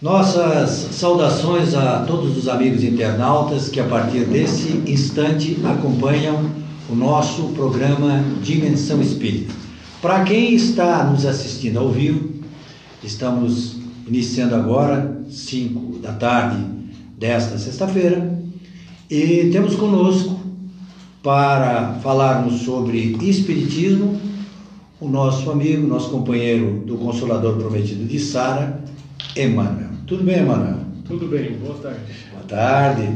Nossas saudações a todos os amigos internautas que a partir desse instante acompanham o nosso programa Dimensão Espírita. Para quem está nos assistindo ao vivo, estamos iniciando agora, 5 da tarde desta sexta-feira, e temos conosco para falarmos sobre Espiritismo o nosso amigo, nosso companheiro do Consolador Prometido de Sara, Emmanuel. Tudo bem, Emanuel? Tudo bem, boa tarde. Boa tarde.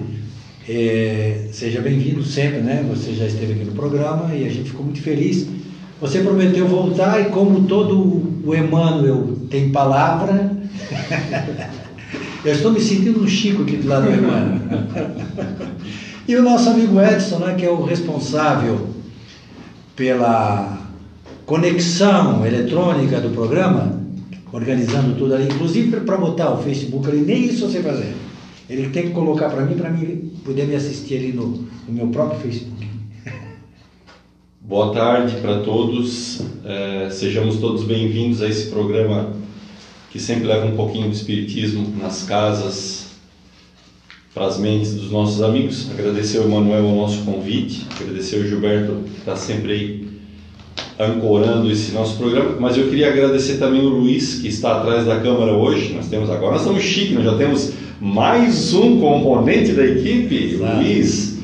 É, seja bem-vindo sempre, né? Você já esteve aqui no programa e a gente ficou muito feliz. Você prometeu voltar e como todo o Emmanuel tem palavra, eu estou me sentindo um Chico aqui do lado do Emmanuel. e o nosso amigo Edson, né, que é o responsável pela conexão eletrônica do programa, organizando tudo ali, inclusive para botar o Facebook ali, nem isso você fazer. Ele tem que colocar para mim, para mim poder me assistir ali no, no meu próprio Facebook. Boa tarde para todos, é, sejamos todos bem-vindos a esse programa que sempre leva um pouquinho do Espiritismo nas casas, para as mentes dos nossos amigos. Agradecer ao Emanuel o nosso convite, agradecer ao Gilberto que está sempre aí ancorando esse nosso programa, mas eu queria agradecer também o Luiz, que está atrás da câmera hoje. Nós temos agora, nós estamos chique, nós já temos mais um componente da equipe, Exato. Luiz.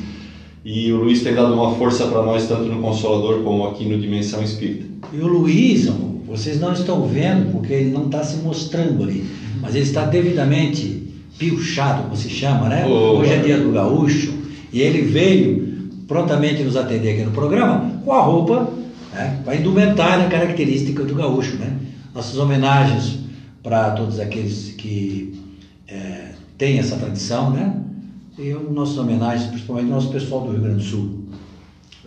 E o Luiz tem dado uma força para nós, tanto no Consolador como aqui no Dimensão Espírita. E o Luiz, vocês não estão vendo, porque ele não está se mostrando ali, mas ele está devidamente piochado, como se chama, né? Hoje é dia do gaúcho, e ele veio prontamente nos atender aqui no programa com a roupa né? a indumentária característica do gaúcho. Né? Nossas homenagens para todos aqueles que é, têm essa tradição, né? e nossas homenagens principalmente ao nosso pessoal do Rio Grande do Sul.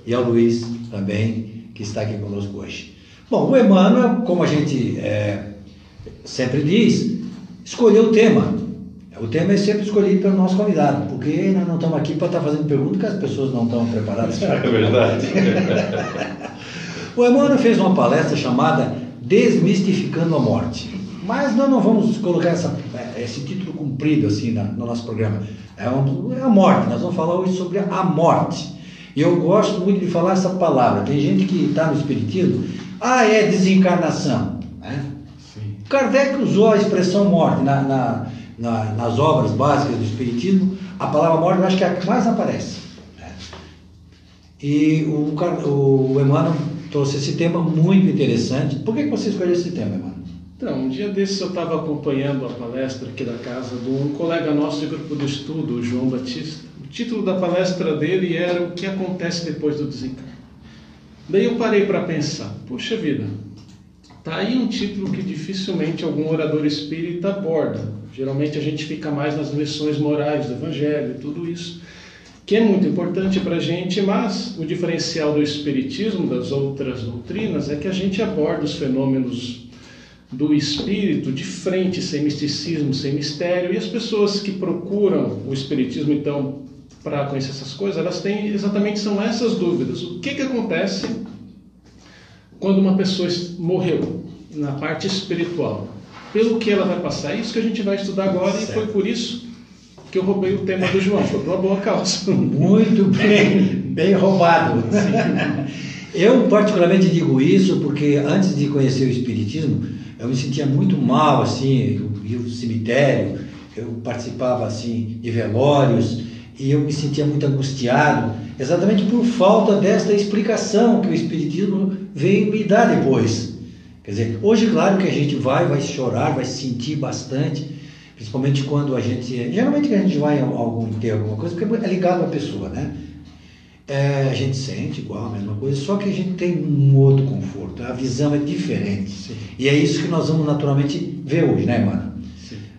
E ao Luiz também, que está aqui conosco hoje. Bom, o Emmanuel, como a gente é, sempre diz, escolheu o tema. O tema é sempre escolhido pelo nosso convidado, porque nós não estamos aqui para estar fazendo perguntas que as pessoas não estão preparadas para. É verdade. O Emmanuel fez uma palestra chamada Desmistificando a Morte. Mas nós não vamos colocar essa, esse título comprido assim na, no nosso programa. É, um, é a morte, nós vamos falar hoje sobre a morte. E eu gosto muito de falar essa palavra. Tem gente que está no Espiritismo, ah, é desencarnação. Né? Sim. Kardec usou a expressão morte na, na, na, nas obras básicas do Espiritismo. A palavra morte eu acho que é a que mais aparece. Né? E o, o Emmanuel trouxe esse tema muito interessante. Por que, você escolheu esse tema, Emmanuel? Então, um dia desses eu estava acompanhando a palestra aqui da casa de um colega nosso de grupo de estudo, o João Batista. O título da palestra dele era O que acontece depois do desencarne. Daí eu parei para pensar, puxa vida, tá aí um título que dificilmente algum orador espírita aborda. Geralmente a gente fica mais nas lições morais do evangelho e tudo isso que é muito importante para a gente, mas o diferencial do Espiritismo das outras doutrinas é que a gente aborda os fenômenos do espírito de frente, sem misticismo, sem mistério, e as pessoas que procuram o Espiritismo, então, para conhecer essas coisas, elas têm exatamente são essas dúvidas. O que, que acontece quando uma pessoa morreu na parte espiritual? Pelo que ela vai passar? É isso que a gente vai estudar agora, certo. e foi por isso que eu roubei o tema do João, foi uma boa causa. Muito bem, bem roubado. Eu particularmente digo isso porque antes de conhecer o Espiritismo, eu me sentia muito mal, assim, eu ia ao cemitério, eu participava, assim, de velórios, e eu me sentia muito angustiado, exatamente por falta desta explicação que o Espiritismo veio me dar depois. Quer dizer, hoje, claro que a gente vai, vai chorar, vai sentir bastante, Principalmente quando a gente. Geralmente a gente vai a algum enterro, alguma coisa, porque é ligado à pessoa, né? É, a gente sente igual, a mesma coisa, só que a gente tem um outro conforto, a visão é diferente. Sim. E é isso que nós vamos naturalmente ver hoje, né, mano?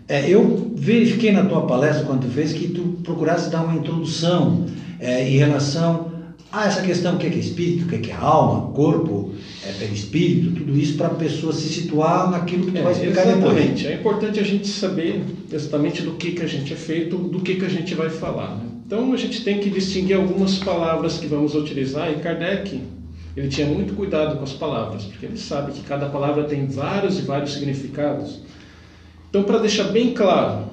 É, eu verifiquei na tua palestra, quando tu fez, que tu procurasse dar uma introdução é, em relação a essa questão: o que é, que é espírito, o que é, que é alma, corpo, é, perispírito, tudo isso para a pessoa se situar naquilo que tu é, vai explicar exatamente. depois. É importante a gente saber exatamente do que, que a gente é feito, do que, que a gente vai falar. Né? Então a gente tem que distinguir algumas palavras que vamos utilizar e Kardec ele tinha muito cuidado com as palavras, porque ele sabe que cada palavra tem vários e vários significados. Então, para deixar bem claro,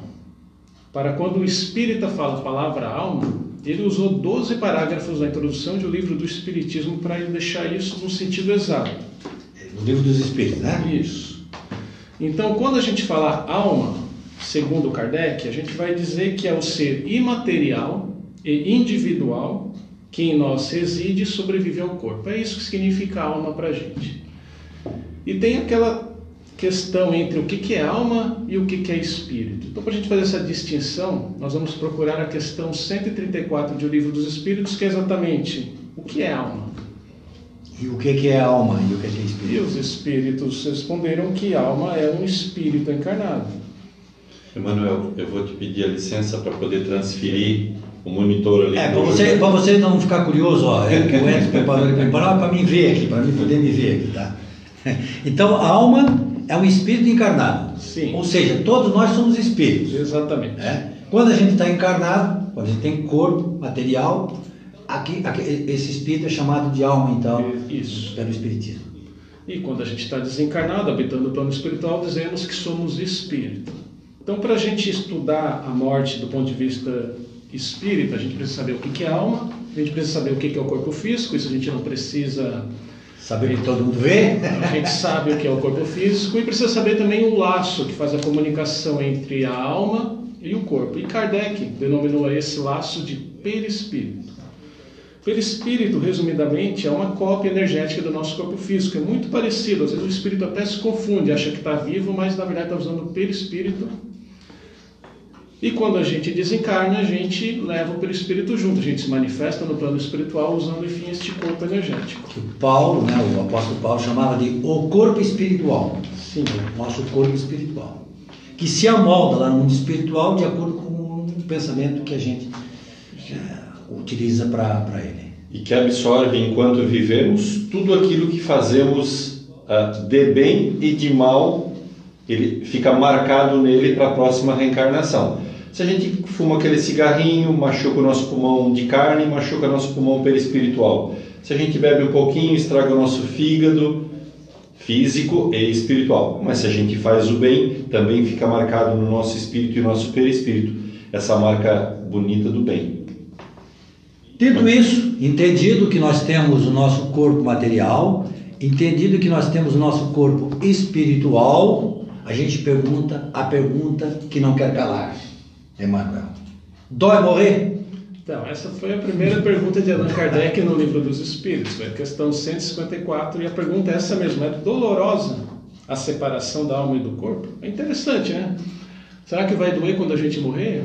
para quando o espírita fala a palavra alma, ele usou 12 parágrafos na introdução de o livro do Espiritismo para deixar isso no sentido exato. No livro dos Espíritos, né? Isso. Então, quando a gente fala alma, segundo Kardec, a gente vai dizer que é o ser imaterial e individual que em nós reside e sobrevive ao corpo. É isso que significa alma para a gente. E tem aquela questão entre o que é alma e o que é espírito. Então, para a gente fazer essa distinção, nós vamos procurar a questão 134 de O Livro dos Espíritos, que é exatamente o que é alma. E o que é alma e o que é espírito? E os espíritos responderam que alma é um espírito encarnado. Emanuel, eu vou te pedir a licença para poder transferir o monitor ali. É, para você, você não ficar curioso, ó, é o Edson preparou ele para mim ver aqui, para mim poder me ver aqui, tá? Então, a alma é um espírito encarnado. Sim. Ou seja, todos nós somos espíritos. Exatamente. É? Quando a gente está encarnado, quando a gente tem corpo material, aqui, aqui, esse espírito é chamado de alma, então, Isso. pelo espiritismo. E quando a gente está desencarnado, habitando o plano espiritual, dizemos que somos espírito. Então, para a gente estudar a morte do ponto de vista espírita, a gente precisa saber o que é alma, a gente precisa saber o que é o corpo físico, isso a gente não precisa Saber que todo mundo vê. A gente sabe o que é o corpo físico e precisa saber também o laço que faz a comunicação entre a alma e o corpo. E Kardec denominou esse laço de perispírito. Perispírito, resumidamente, é uma cópia energética do nosso corpo físico. É muito parecido. Às vezes o espírito até se confunde, acha que está vivo, mas na verdade está usando o perispírito e quando a gente desencarna, a gente leva o perispírito junto, a gente se manifesta no plano espiritual usando, enfim, este corpo energético. O Paulo, né, o apóstolo Paulo chamava de o corpo espiritual. Sim. Nosso corpo espiritual. Que se amolda lá no mundo espiritual de acordo com o pensamento que a gente é, utiliza para ele. E que absorve, enquanto vivemos, tudo aquilo que fazemos uh, de bem e de mal, ele fica marcado nele para a próxima reencarnação. Se a gente fuma aquele cigarrinho, machuca o nosso pulmão de carne, machuca o nosso pulmão perispiritual. Se a gente bebe um pouquinho, estraga o nosso fígado físico e espiritual. Mas se a gente faz o bem, também fica marcado no nosso espírito e no nosso perispírito. Essa marca bonita do bem. Dito isso, entendido que nós temos o nosso corpo material, entendido que nós temos o nosso corpo espiritual, a gente pergunta a pergunta que não quer calar. Emanuel. Dói morrer? Então, essa foi a primeira pergunta de Allan Kardec no Livro dos Espíritos, foi a questão 154, e a pergunta é essa mesma: é dolorosa a separação da alma e do corpo? É interessante, né? Será que vai doer quando a gente morrer?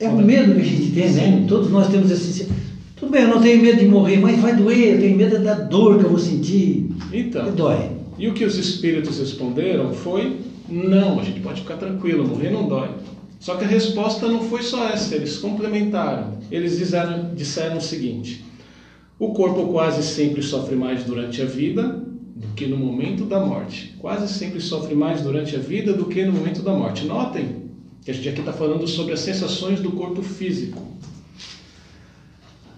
É o medo que a gente tem, né? Todos nós temos esse. Tudo bem, eu não tenho medo de morrer, mas vai doer, eu tenho medo da dor que eu vou sentir. Então. E dói. E o que os espíritos responderam foi: não, a gente pode ficar tranquilo, morrer não dói. Só que a resposta não foi só essa, eles complementaram. Eles disseram, disseram o seguinte: o corpo quase sempre sofre mais durante a vida do que no momento da morte. Quase sempre sofre mais durante a vida do que no momento da morte. Notem que a gente aqui está falando sobre as sensações do corpo físico.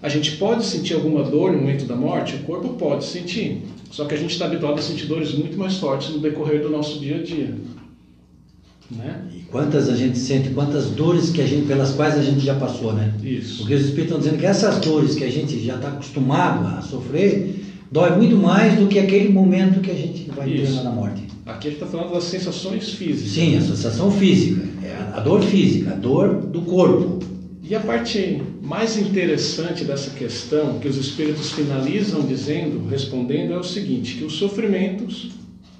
A gente pode sentir alguma dor no momento da morte? O corpo pode sentir. Só que a gente está habituado a sentir dores muito mais fortes no decorrer do nosso dia a dia. Né? E quantas a gente sente, quantas dores que a gente, pelas quais a gente já passou, né? Isso. Porque os espíritos estão dizendo que essas dores que a gente já está acostumado a sofrer, dói muito mais do que aquele momento que a gente vai ter na morte. Aqui a gente está falando das sensações físicas. Sim, a sensação física, é a dor física, a dor do corpo. E a parte mais interessante dessa questão, que os espíritos finalizam dizendo, respondendo, é o seguinte: que os sofrimentos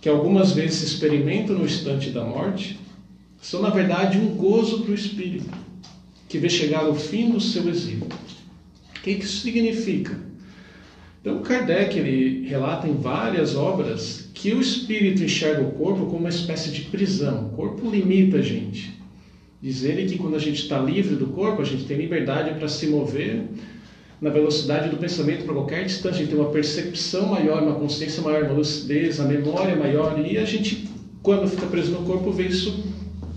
que algumas vezes experimentam no instante da morte são, na verdade, um gozo para o espírito, que vê chegar ao fim do seu exílio. O que isso significa? Então, Kardec ele relata em várias obras que o espírito enxerga o corpo como uma espécie de prisão. O corpo limita a gente. Diz ele que quando a gente está livre do corpo, a gente tem liberdade para se mover na velocidade do pensamento para qualquer distância. A gente tem uma percepção maior, uma consciência maior, uma lucidez, a memória maior. E a gente, quando fica preso no corpo, vê isso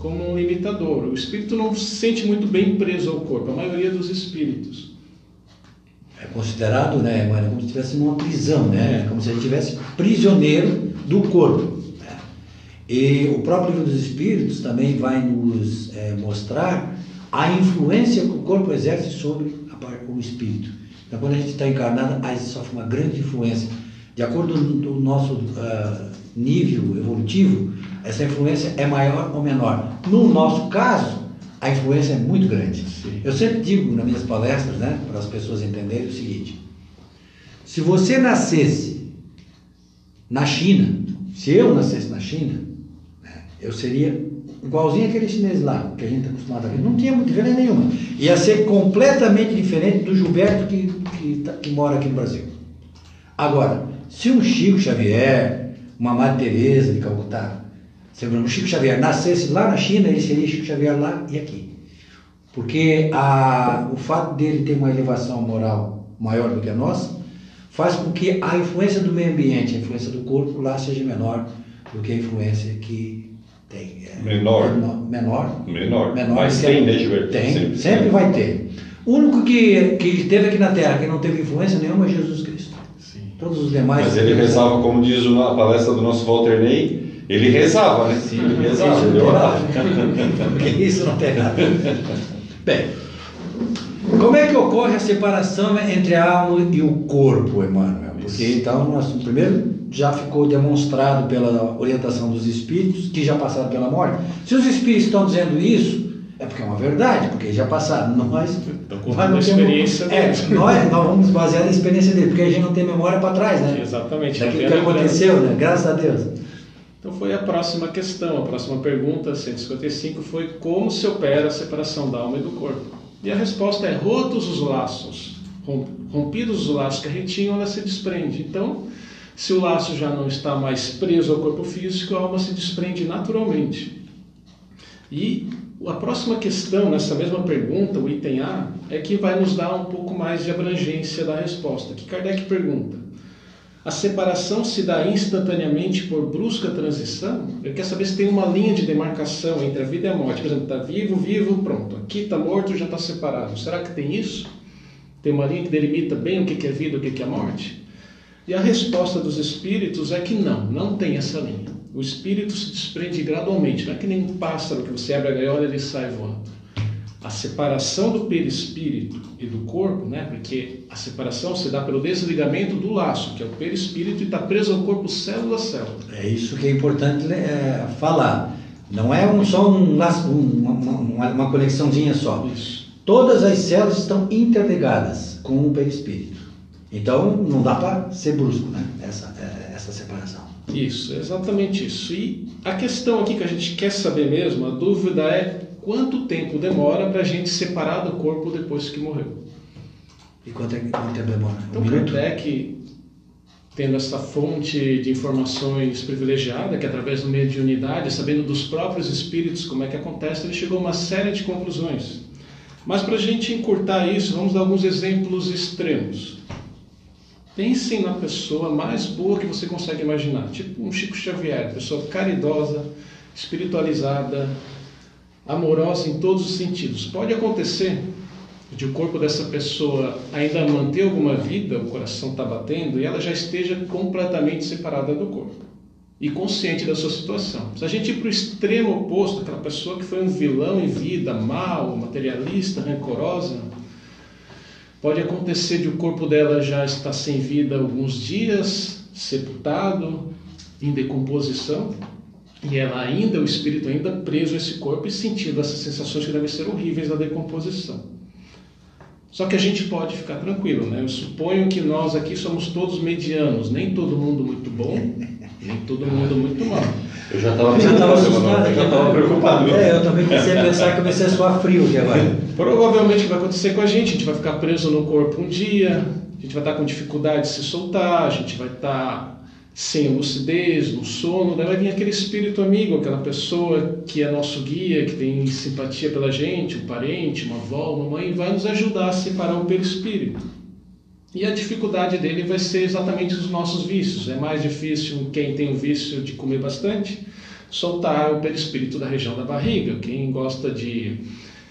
como um limitador. O espírito não se sente muito bem preso ao corpo, a maioria dos espíritos. É considerado, né, como se estivesse numa prisão, né? Como se ele estivesse prisioneiro do corpo. Né? E o próprio livro dos Espíritos também vai nos é, mostrar a influência que o corpo exerce sobre a, o espírito. Então, quando a gente está encarnado, aí sofre uma grande influência. De acordo com o nosso uh, nível evolutivo, essa influência é maior ou menor. No nosso caso, a influência é muito grande. Sim. Eu sempre digo nas minhas palestras, né, para as pessoas entenderem o seguinte: se você nascesse na China, se eu nascesse na China, né, eu seria igualzinho aquele chinês lá, que a gente está acostumado a ver. Não tinha diferença nenhuma. Ia ser completamente diferente do Gilberto que, que, tá, que mora aqui no Brasil. Agora, se um Chico Xavier, uma Madre Teresa de Calcutá, se o Chico Xavier nascesse lá na China, ele seria Chico Xavier lá e aqui. Porque a, o fato dele ter uma elevação moral maior do que a nossa, faz com que a influência do meio ambiente, a influência do corpo lá seja menor do que a influência que tem. É, menor. menor. Menor. Menor. Mas tem, né, Gilberto? Tem, sempre, sempre vai ter. O único que, que teve aqui na Terra que não teve influência nenhuma é Jesus Cristo. Sim. Todos os demais. Mas ele rezava, como diz a palestra do nosso Walter Ney, ele rezava, né? Sim, ele rezava. Não orava. Porque isso não tem nada. Bem, como é que ocorre a separação entre a alma e o corpo, Emmanuel? Porque então, nós, primeiro, já ficou demonstrado pela orientação dos espíritos que já passaram pela morte. Se os espíritos estão dizendo isso, é porque é uma verdade, porque já passaram. Nós, nós não experiência temos, é, nós, nós vamos basear na experiência dele, porque a gente não tem memória para trás, né? Exatamente. Daquilo que aconteceu, né? Graças a Deus. Então foi a próxima questão, a próxima pergunta, 155, foi como se opera a separação da alma e do corpo. E a resposta é rotos os laços, rompidos os laços que a gente tinha, ela se desprende. Então, se o laço já não está mais preso ao corpo físico, a alma se desprende naturalmente. E a próxima questão nessa mesma pergunta, o item A, é que vai nos dar um pouco mais de abrangência da resposta. Que Kardec pergunta: a separação se dá instantaneamente por brusca transição? Ele quer saber se tem uma linha de demarcação entre a vida e a morte. Por exemplo, está vivo, vivo, pronto. Aqui está morto, já está separado. Será que tem isso? Tem uma linha que delimita bem o que é vida e o que é morte? E a resposta dos espíritos é que não, não tem essa linha. O espírito se desprende gradualmente, não é que nem um pássaro que você abre a gaiola e ele sai voando a separação do perispírito e do corpo, né? porque a separação se dá pelo desligamento do laço, que é o perispírito, e está preso ao corpo célula a célula. É isso que é importante é, falar. Não é um, só um laço, uma, uma, uma conexãozinha só. Isso. Todas as células estão interligadas com o perispírito. Então não dá para ser brusco né? essa, é, essa separação. Isso, exatamente isso. E a questão aqui que a gente quer saber mesmo, a dúvida é quanto tempo demora para a gente separar do corpo depois que morreu. E quanto, é, quanto tempo demora? Um então, Kardec, tendo essa fonte de informações privilegiada, que é através do meio de unidade, sabendo dos próprios espíritos como é que acontece, ele chegou a uma série de conclusões. Mas para a gente encurtar isso, vamos dar alguns exemplos extremos. Pensem na pessoa mais boa que você consegue imaginar, tipo um Chico Xavier, pessoa caridosa, espiritualizada, amorosa em todos os sentidos. Pode acontecer de o corpo dessa pessoa ainda manter alguma vida, o coração está batendo, e ela já esteja completamente separada do corpo e consciente da sua situação. Se a gente ir para o extremo oposto, aquela pessoa que foi um vilão em vida, mal, materialista, rancorosa, pode acontecer de o corpo dela já estar sem vida alguns dias, sepultado, em decomposição, e ela ainda, o espírito ainda preso a esse corpo e sentindo essas sensações que devem ser horríveis da decomposição. Só que a gente pode ficar tranquilo, né? Eu suponho que nós aqui somos todos medianos, nem todo mundo muito bom, nem todo mundo muito mal. Eu já estava preocupado, eu já estava preocupado. É, eu também comecei a pensar que comecei a suar frio aqui agora. Provavelmente vai acontecer com a gente, a gente vai ficar preso no corpo um dia, a gente vai estar com dificuldade de se soltar, a gente vai estar sem lucidez, no sono, daí vai vir aquele espírito amigo, aquela pessoa que é nosso guia, que tem simpatia pela gente, um parente, uma avó, uma mãe, vai nos ajudar a separar o perispírito. E a dificuldade dele vai ser exatamente os nossos vícios. É mais difícil quem tem o vício de comer bastante soltar o perispírito da região da barriga. Quem gosta de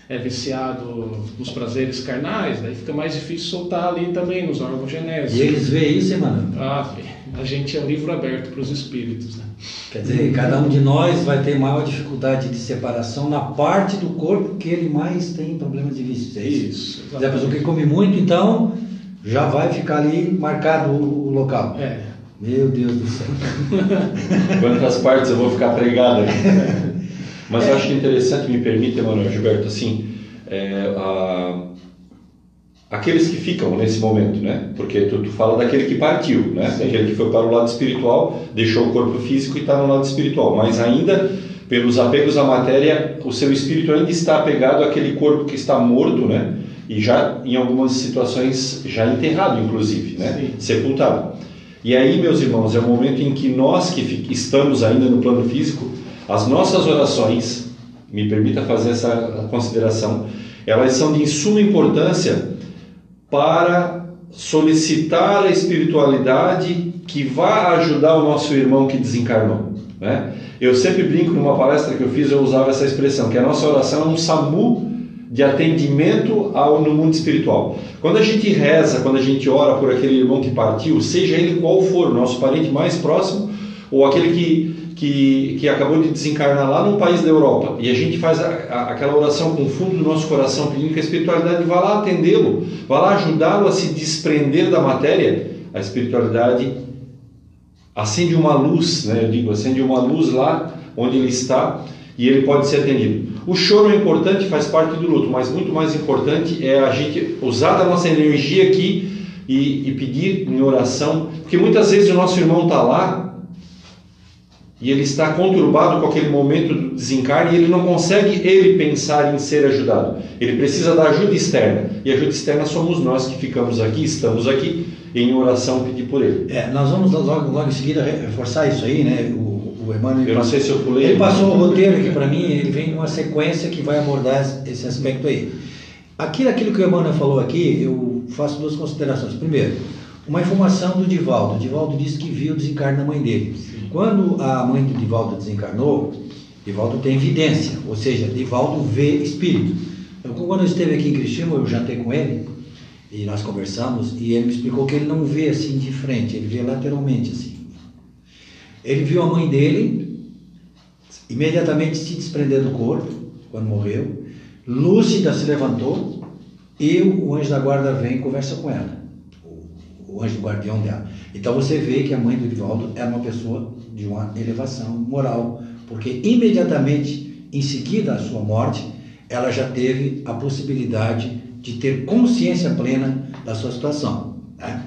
é viciado nos prazeres carnais, daí fica mais difícil soltar ali também nos órgãos genéticos. E eles veem isso, hein, mano? Ah, vê. A gente é livro aberto para os espíritos. Né? Quer dizer, cada um de nós vai ter maior dificuldade de separação na parte do corpo que ele mais tem problemas de vícios. É isso. Isso, Se a pessoa que come muito, então já vai ficar ali marcado o, o local. É. Meu Deus do céu. Quantas partes eu vou ficar pregado aqui? Mas eu acho interessante, me permite, Emanuel Gilberto, assim, é, a- aqueles que ficam nesse momento, né? Porque tu, tu fala daquele que partiu, né? Daquele que foi para o lado espiritual, deixou o corpo físico e está no lado espiritual. Mas ainda, pelos apegos à matéria, o seu espírito ainda está apegado àquele corpo que está morto, né? E já, em algumas situações, já enterrado, inclusive, né? Sim. Sepultado. E aí, meus irmãos, é o momento em que nós que estamos ainda no plano físico, as nossas orações, me permita fazer essa consideração, elas são de suma importância para solicitar a espiritualidade que vá ajudar o nosso irmão que desencarnou. Né? Eu sempre brinco numa palestra que eu fiz, eu usava essa expressão, que a nossa oração é um SAMU de atendimento ao, no mundo espiritual. Quando a gente reza, quando a gente ora por aquele irmão que partiu, seja ele qual for, nosso parente mais próximo, ou aquele que, que, que acabou de desencarnar lá num país da Europa, e a gente faz a, a, aquela oração com o fundo do nosso coração, pedindo que a espiritualidade vá lá atendê-lo, vá lá ajudá-lo a se desprender da matéria, a espiritualidade acende uma luz, né? Eu digo, acende uma luz lá onde ele está e ele pode ser atendido. O choro é importante, faz parte do luto, mas muito mais importante é a gente usar da nossa energia aqui e, e pedir em oração, porque muitas vezes o nosso irmão está lá e ele está conturbado com aquele momento do desencarne e ele não consegue ele pensar em ser ajudado. Ele precisa da ajuda externa e a ajuda externa somos nós que ficamos aqui, estamos aqui em oração pedir por ele. É, nós vamos logo, logo em seguida reforçar isso aí, né? O, o Emmanuel Eu não sei se eu pulei. Ele passou o roteiro aqui para mim, ele vem numa sequência que vai abordar esse aspecto aí. Aquilo, aquilo que o Emmanuel falou aqui, eu faço duas considerações. Primeiro, uma informação do Divaldo. O Divaldo disse que viu o desencarne da mãe dele. Quando a mãe do Divaldo desencarnou, Divaldo tem evidência, ou seja, Divaldo vê espírito. Então, quando eu esteve aqui em Criciúma, eu jantei com ele e nós conversamos e ele me explicou que ele não vê assim de frente, ele vê lateralmente assim. Ele viu a mãe dele imediatamente se desprender do corpo, quando morreu. Lúcida se levantou e o anjo da guarda vem e conversa com ela, o, o anjo guardião dela. Então você vê que a mãe do Divaldo era uma pessoa de uma elevação moral, porque imediatamente em seguida à sua morte, ela já teve a possibilidade de ter consciência plena da sua situação. né?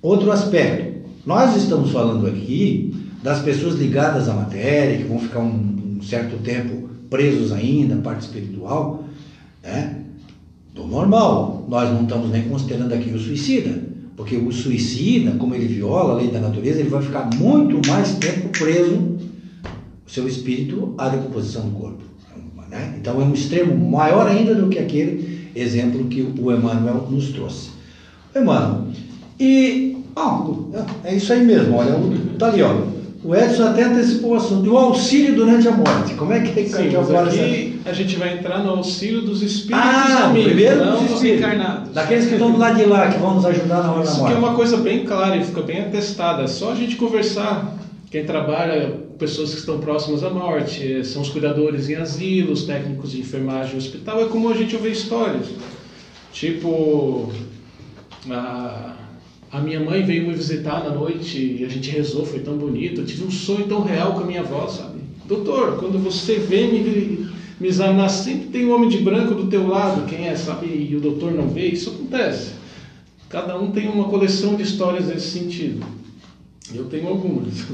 Outro aspecto, nós estamos falando aqui das pessoas ligadas à matéria, que vão ficar um, um certo tempo presos ainda, parte espiritual, né? do normal. Nós não estamos nem considerando aqui o suicida, porque o suicida, como ele viola a lei da natureza, ele vai ficar muito mais tempo preso, o seu espírito, à decomposição do corpo. né? Então é um extremo maior ainda do que aquele exemplo que o Emmanuel nos trouxe. Emmanuel, e. É isso aí mesmo, olha, tá ali, ó. O Edson até antecipou o assunto. E o auxílio durante a morte. Como é que, Sim, que agora essa- aqui a gente vai entrar no auxílio dos espíritos Ah, amigos, primeiro não dos encarnados. Daqueles que estão do lado de lá, que vão nos ajudar na hora da Isso aqui é morte. uma coisa bem clara e fica bem atestada. É só a gente conversar. Quem trabalha pessoas que estão próximas à morte, eh, são os cuidadores em asilos, técnicos de enfermagem no hospital, é como a gente ouvir histórias. Tipo, a, a minha mãe veio me visitar na noite e a gente rezou, foi tão bonito. Eu tive um sonho tão real com a minha avó, sabe? Doutor, quando você vem me, examinar, sempre tem um homem de branco do teu lado, quem é, sabe? E o doutor não vê, isso acontece. Cada um tem uma coleção de histórias nesse sentido. Eu tenho algumas.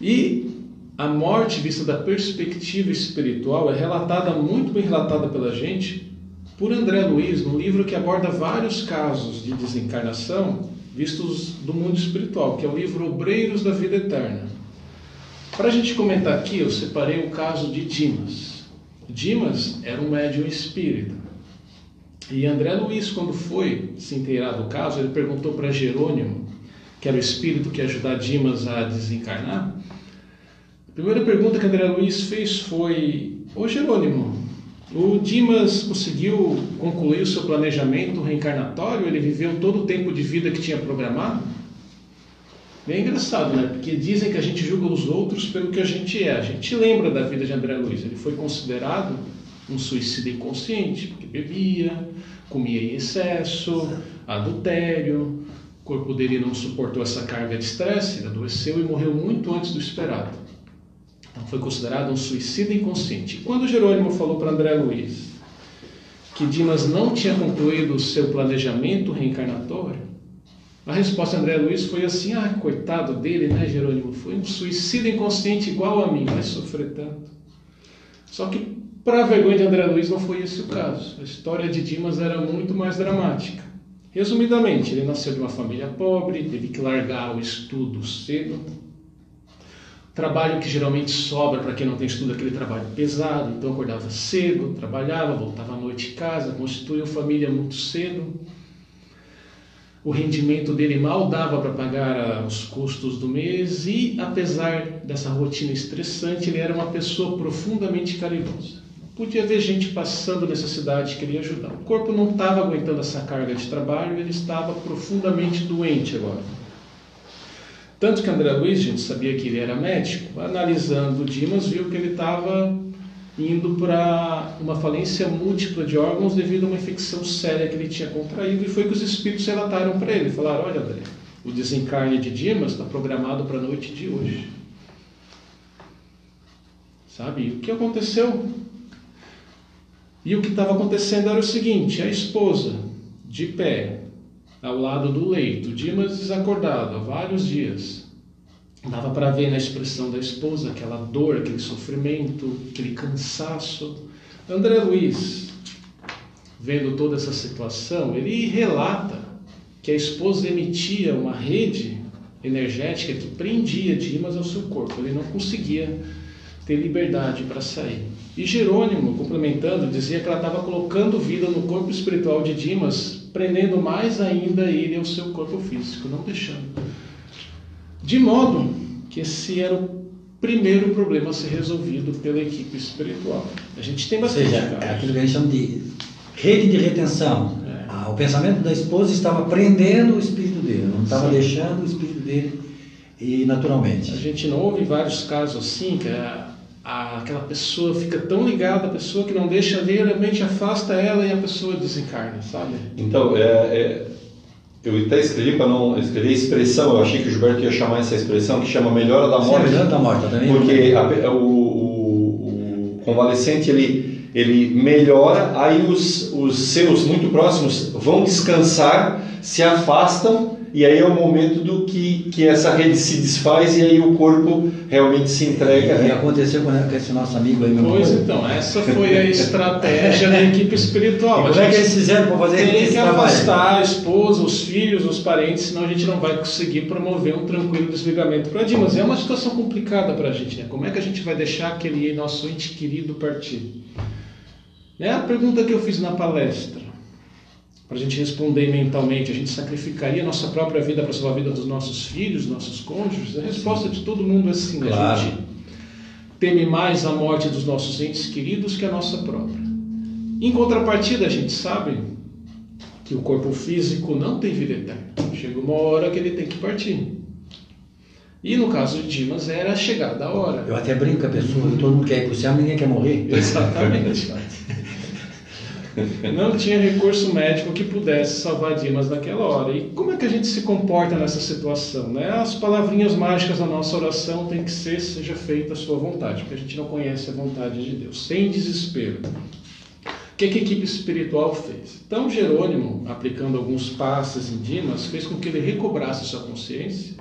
E a morte, vista da perspectiva espiritual, é relatada, muito bem relatada pela gente, por André Luiz, num livro que aborda vários casos de desencarnação vistos do mundo espiritual, que é o livro Obreiros da Vida Eterna. Para a gente comentar aqui, eu separei o caso de Dimas. Dimas era um médium espírita. E André Luiz, quando foi se inteirar do caso, ele perguntou para Jerônimo, que era o espírito que ia ajudar Dimas a desencarnar. A primeira pergunta que André Luiz fez foi: Ô Jerônimo, o Dimas conseguiu concluir o seu planejamento reencarnatório? Ele viveu todo o tempo de vida que tinha programado? É engraçado, né? Porque dizem que a gente julga os outros pelo que a gente é. A gente lembra da vida de André Luiz. Ele foi considerado um suicida inconsciente, porque bebia, comia em excesso, adultério. O corpo dele não suportou essa carga de estresse, ele adoeceu e morreu muito antes do esperado. Então foi considerado um suicida inconsciente. E quando Jerônimo falou para André Luiz que Dimas não tinha concluído o seu planejamento reencarnatório, a resposta de André Luiz foi assim: ah, coitado dele, né, Jerônimo? Foi um suicida inconsciente igual a mim, vai sofrer tanto. Só que, para a vergonha de André Luiz, não foi esse o caso. A história de Dimas era muito mais dramática. Resumidamente, ele nasceu de uma família pobre, teve que largar o estudo cedo. Trabalho que geralmente sobra para quem não tem estudo, aquele trabalho pesado, então acordava cedo, trabalhava, voltava à noite em casa, constituiu família muito cedo o rendimento dele mal dava para pagar ah, os custos do mês e, apesar dessa rotina estressante, ele era uma pessoa profundamente caridosa. Podia ver gente passando necessidade que queria ajudar. O corpo não estava aguentando essa carga de trabalho, ele estava profundamente doente agora. Tanto que André Luiz, gente sabia que ele era médico, analisando o Dimas, viu que ele estava indo para uma falência múltipla de órgãos devido a uma infecção séria que ele tinha contraído e foi que os espíritos relataram para ele, falaram, olha André, o desencarne de Dimas está programado para a noite de hoje. Sabe? E o que aconteceu? E o que estava acontecendo era o seguinte, a esposa, de pé, ao lado do leito, Dimas desacordado há vários dias, Dava para ver na expressão da esposa aquela dor, aquele sofrimento, aquele cansaço. André Luiz, vendo toda essa situação, ele relata que a esposa emitia uma rede energética que prendia Dimas ao seu corpo. Ele não conseguia ter liberdade para sair. E Jerônimo, complementando, dizia que ela estava colocando vida no corpo espiritual de Dimas, prendendo mais ainda ele ao seu corpo físico, não deixando. De modo que esse era o primeiro problema a ser resolvido pela equipe espiritual. A gente tem bastante. Ou seja, é aquilo que a gente chama de rede de retenção. É. Ah, o pensamento da esposa estava prendendo o espírito dele, não estava Sim. deixando o espírito dele ir naturalmente. A gente não ouve vários casos assim, que a, a, aquela pessoa fica tão ligada à pessoa que não deixa ler, realmente afasta ela e a pessoa desencarna, sabe? Então, é, é eu até escrevi para não escrever expressão, eu achei que o Gilberto ia chamar essa expressão, que chama melhora da morte. Sim, melhora da morte, também. Porque a, o, o, o, convalescente ele, ele melhora, aí os, os seus muito próximos vão descansar, se afastam e aí é o momento do que, que essa rede se desfaz e aí o corpo realmente se entrega. E, né? aconteceu com esse nosso amigo aí, meu Pois então, essa foi a estratégia da equipe espiritual. E como é que eles fizeram para fazer Tem que afastar a esposa, os filhos, os parentes, senão a gente não vai conseguir promover um tranquilo desligamento para Dimas. É uma situação complicada para a gente, né? Como é que a gente vai deixar aquele nosso ente querido partir? É a pergunta que eu fiz na palestra para a gente responder mentalmente, a gente sacrificaria a nossa própria vida para salvar a vida dos nossos filhos, nossos cônjuges? A resposta de todo mundo é sim. Claro. A gente teme mais a morte dos nossos entes queridos que a nossa própria. Em contrapartida, a gente sabe que o corpo físico não tem vida eterna. Chega uma hora que ele tem que partir. E no caso de Dimas era a chegada da hora. Eu até brinco com a pessoa, todo mundo quer ir para o céu, ninguém quer morrer. Exatamente. não tinha recurso médico que pudesse salvar Dimas naquela hora. E como é que a gente se comporta nessa situação? Né? As palavrinhas mágicas da nossa oração tem que ser seja feita a sua vontade, porque a gente não conhece a vontade de Deus. Sem desespero. O que, que a equipe espiritual fez? Então Jerônimo, aplicando alguns passos em Dimas, fez com que ele recobrasse sua consciência,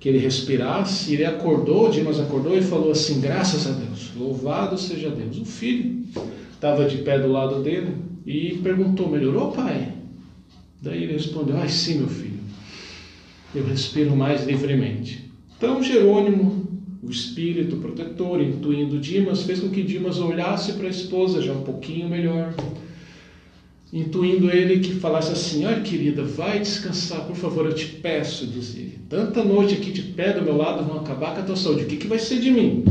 que ele respirasse, ele acordou, Dimas acordou e falou assim, graças a Deus, louvado seja Deus. O filho estava de pé do lado dele e perguntou: Melhorou, pai? Daí ele respondeu: Ai, sim, meu filho, eu respiro mais livremente. Então Jerônimo, o espírito protetor, intuindo Dimas, fez com que Dimas olhasse para a esposa já um pouquinho melhor. Intuindo ele que falasse assim: Ai, querida, vai descansar, por favor, eu te peço, dizia ele. Tanta noite aqui de pé do meu lado vão acabar com a tua saúde. O que, que vai ser de mim?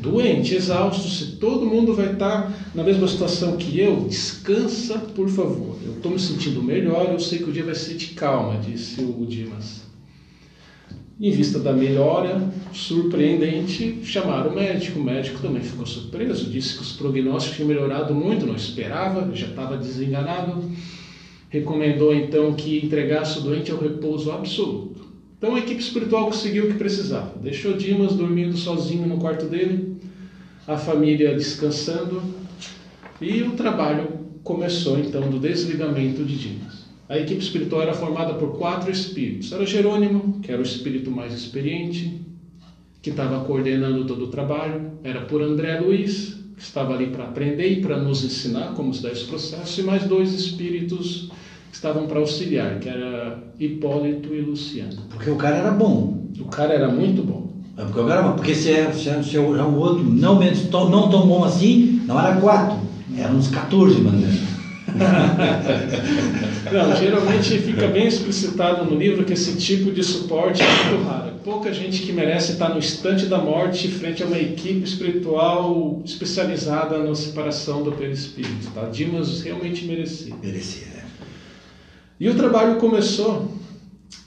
doente, exausto, se todo mundo vai estar na mesma situação que eu, descansa, por favor. Eu estou me sentindo melhor, eu sei que o dia vai ser de calma, disse o Dimas. Em vista da melhora surpreendente, chamaram o médico. O médico também ficou surpreso, disse que os prognósticos tinham melhorado muito, não esperava, já estava desenganado. Recomendou então que entregasse o doente ao repouso absoluto. Então a equipe espiritual conseguiu o que precisava. Deixou Dimas dormindo sozinho no quarto dele, a família descansando e o trabalho começou então do desligamento de Dimas. A equipe espiritual era formada por quatro espíritos. Era Jerônimo, que era o espírito mais experiente, que estava coordenando todo o trabalho. Era por André Luiz, que estava ali para aprender e para nos ensinar como se dá esse processo. E mais dois espíritos que estavam para auxiliar, que era Hipólito e Luciano. Porque o cara era bom. O cara era muito bom. É porque era. Porque se, é, se, é, se é o é outro não, não tão bom assim, não era quatro. Eram uns 14, mano. Não, geralmente fica bem explicitado no livro que esse tipo de suporte é muito raro. Pouca gente que merece estar no instante da morte frente a uma equipe espiritual especializada na separação do perispírito. Tá? Dimas realmente merecia. Merecia, é. E o trabalho começou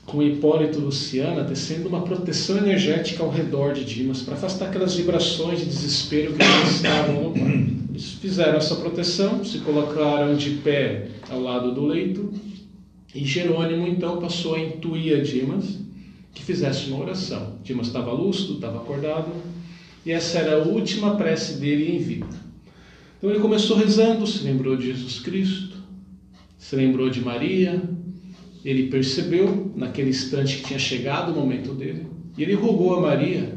com Hipólito Luciana tecendo uma proteção energética ao redor de Dimas para afastar aquelas vibrações de desespero que estavam no quarto. Eles fizeram essa proteção, se colocaram de pé ao lado do leito e Jerônimo então passou a intuir a Dimas que fizesse uma oração. Dimas estava lúcido, estava acordado e essa era a última prece dele em vida. Então ele começou rezando, se lembrou de Jesus Cristo, se lembrou de Maria, ele percebeu naquele instante que tinha chegado o momento dele e ele rogou a Maria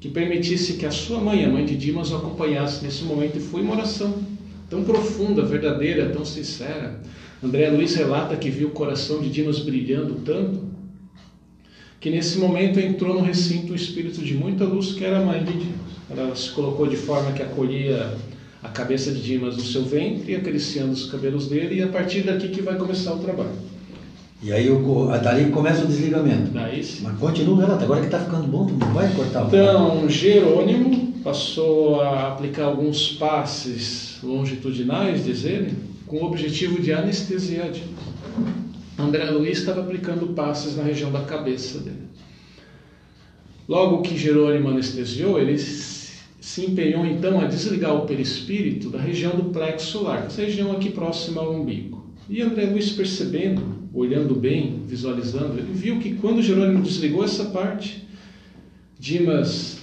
que permitisse que a sua mãe, a mãe de Dimas, o acompanhasse nesse momento e foi uma oração tão profunda, verdadeira, tão sincera. André Luiz relata que viu o coração de Dimas brilhando tanto que nesse momento entrou no recinto o espírito de muita luz que era a mãe de Dimas. Ela se colocou de forma que acolhia a cabeça de Dimas no seu ventre, acariciando os cabelos dele, e a partir daqui que vai começar o trabalho. E aí eu, dali começa o desligamento. Daí sim. Mas continua, Renato, agora que está ficando bom, não vai cortar. Então, Jerônimo passou a aplicar alguns passes longitudinais, diz ele, com o objetivo de anestesiar André Luiz estava aplicando passes na região da cabeça dele. Logo que Jerônimo anestesiou, ele se empenhou então a desligar o perispírito da região do plexo solar, essa região aqui próxima ao umbigo. E André Luiz percebendo olhando bem, visualizando, ele viu que quando Jerônimo desligou essa parte, Dimas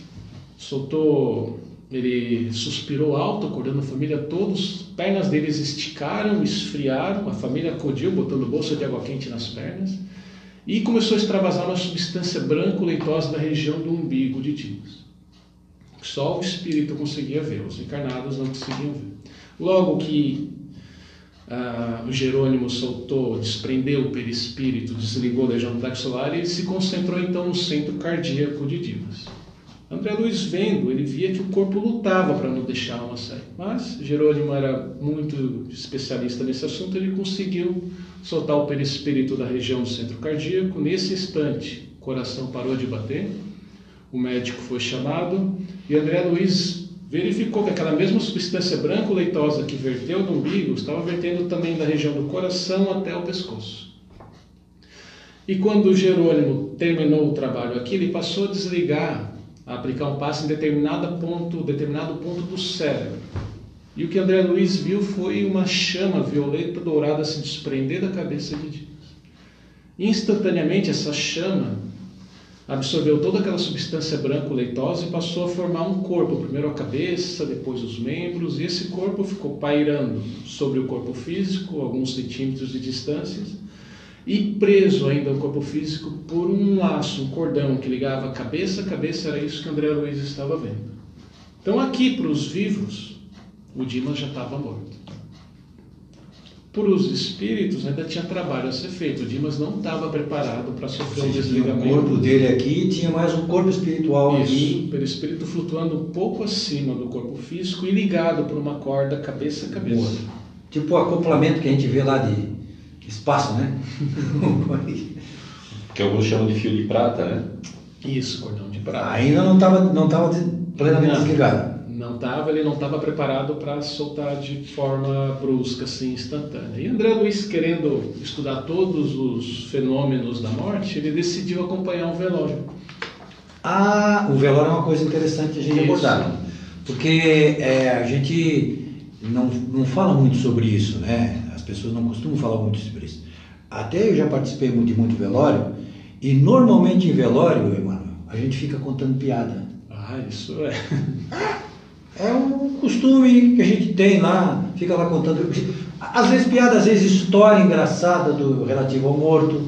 soltou, ele suspirou alto, acordando a família todos, pernas deles esticaram, esfriaram, a família acudiu, botando bolsa de água quente nas pernas, e começou a extravasar uma substância branco-leitosa da região do umbigo de Dimas. Só o espírito conseguia ver, os encarnados não conseguiam ver. Logo que ah, o Jerônimo soltou, desprendeu o perispírito, desligou a legião solar e se concentrou então no centro cardíaco de Dimas. André Luiz vendo, ele via que o corpo lutava para não deixar a alma sair. Mas Jerônimo era muito especialista nesse assunto, ele conseguiu soltar o perispírito da região do centro cardíaco. Nesse instante, o coração parou de bater, o médico foi chamado e André Luiz verificou que aquela mesma substância branco-leitosa que verteu do umbigo estava vertendo também da região do coração até o pescoço. E quando Jerônimo terminou o trabalho aqui, ele passou a desligar, a aplicar um passe em determinado ponto, determinado ponto do cérebro. E o que André Luiz viu foi uma chama violeta dourada se desprender da cabeça de Dias. Instantaneamente, essa chama absorveu toda aquela substância branco-leitosa e passou a formar um corpo, primeiro a cabeça, depois os membros, e esse corpo ficou pairando sobre o corpo físico, alguns centímetros de distância, e preso ainda ao corpo físico por um laço, um cordão que ligava cabeça a cabeça, era isso que André Luiz estava vendo. Então aqui para os vivos, o Dimas já estava morto para os espíritos ainda tinha trabalho a ser feito. O Dimas não estava preparado para sofrer um desligamento. O corpo dele aqui tinha mais um corpo espiritual Isso, aqui. flutuando um pouco acima do corpo físico e ligado por uma corda cabeça a cabeça. Boa. Tipo o acoplamento que a gente vê lá de espaço, né? que alguns chamam de fio de prata, né? Isso, cordão de prata. Ainda não estava não tava plenamente não. desligado. Não estava, ele não estava preparado para soltar de forma brusca, assim, instantânea. E André Luiz, querendo estudar todos os fenômenos da morte, ele decidiu acompanhar um velório. Ah, o velório é uma coisa interessante a gente Isso. abordar. Porque é, a gente não, não fala muito sobre isso, né? As pessoas não costumam falar muito sobre isso. Até eu já participei muito de muito velório, e normalmente em velório, Emanuel, a gente fica contando piada. Ah, isso é. É um costume que a gente tem lá, fica lá contando. Às vezes piada, às vezes história engraçada do relativo ao morto.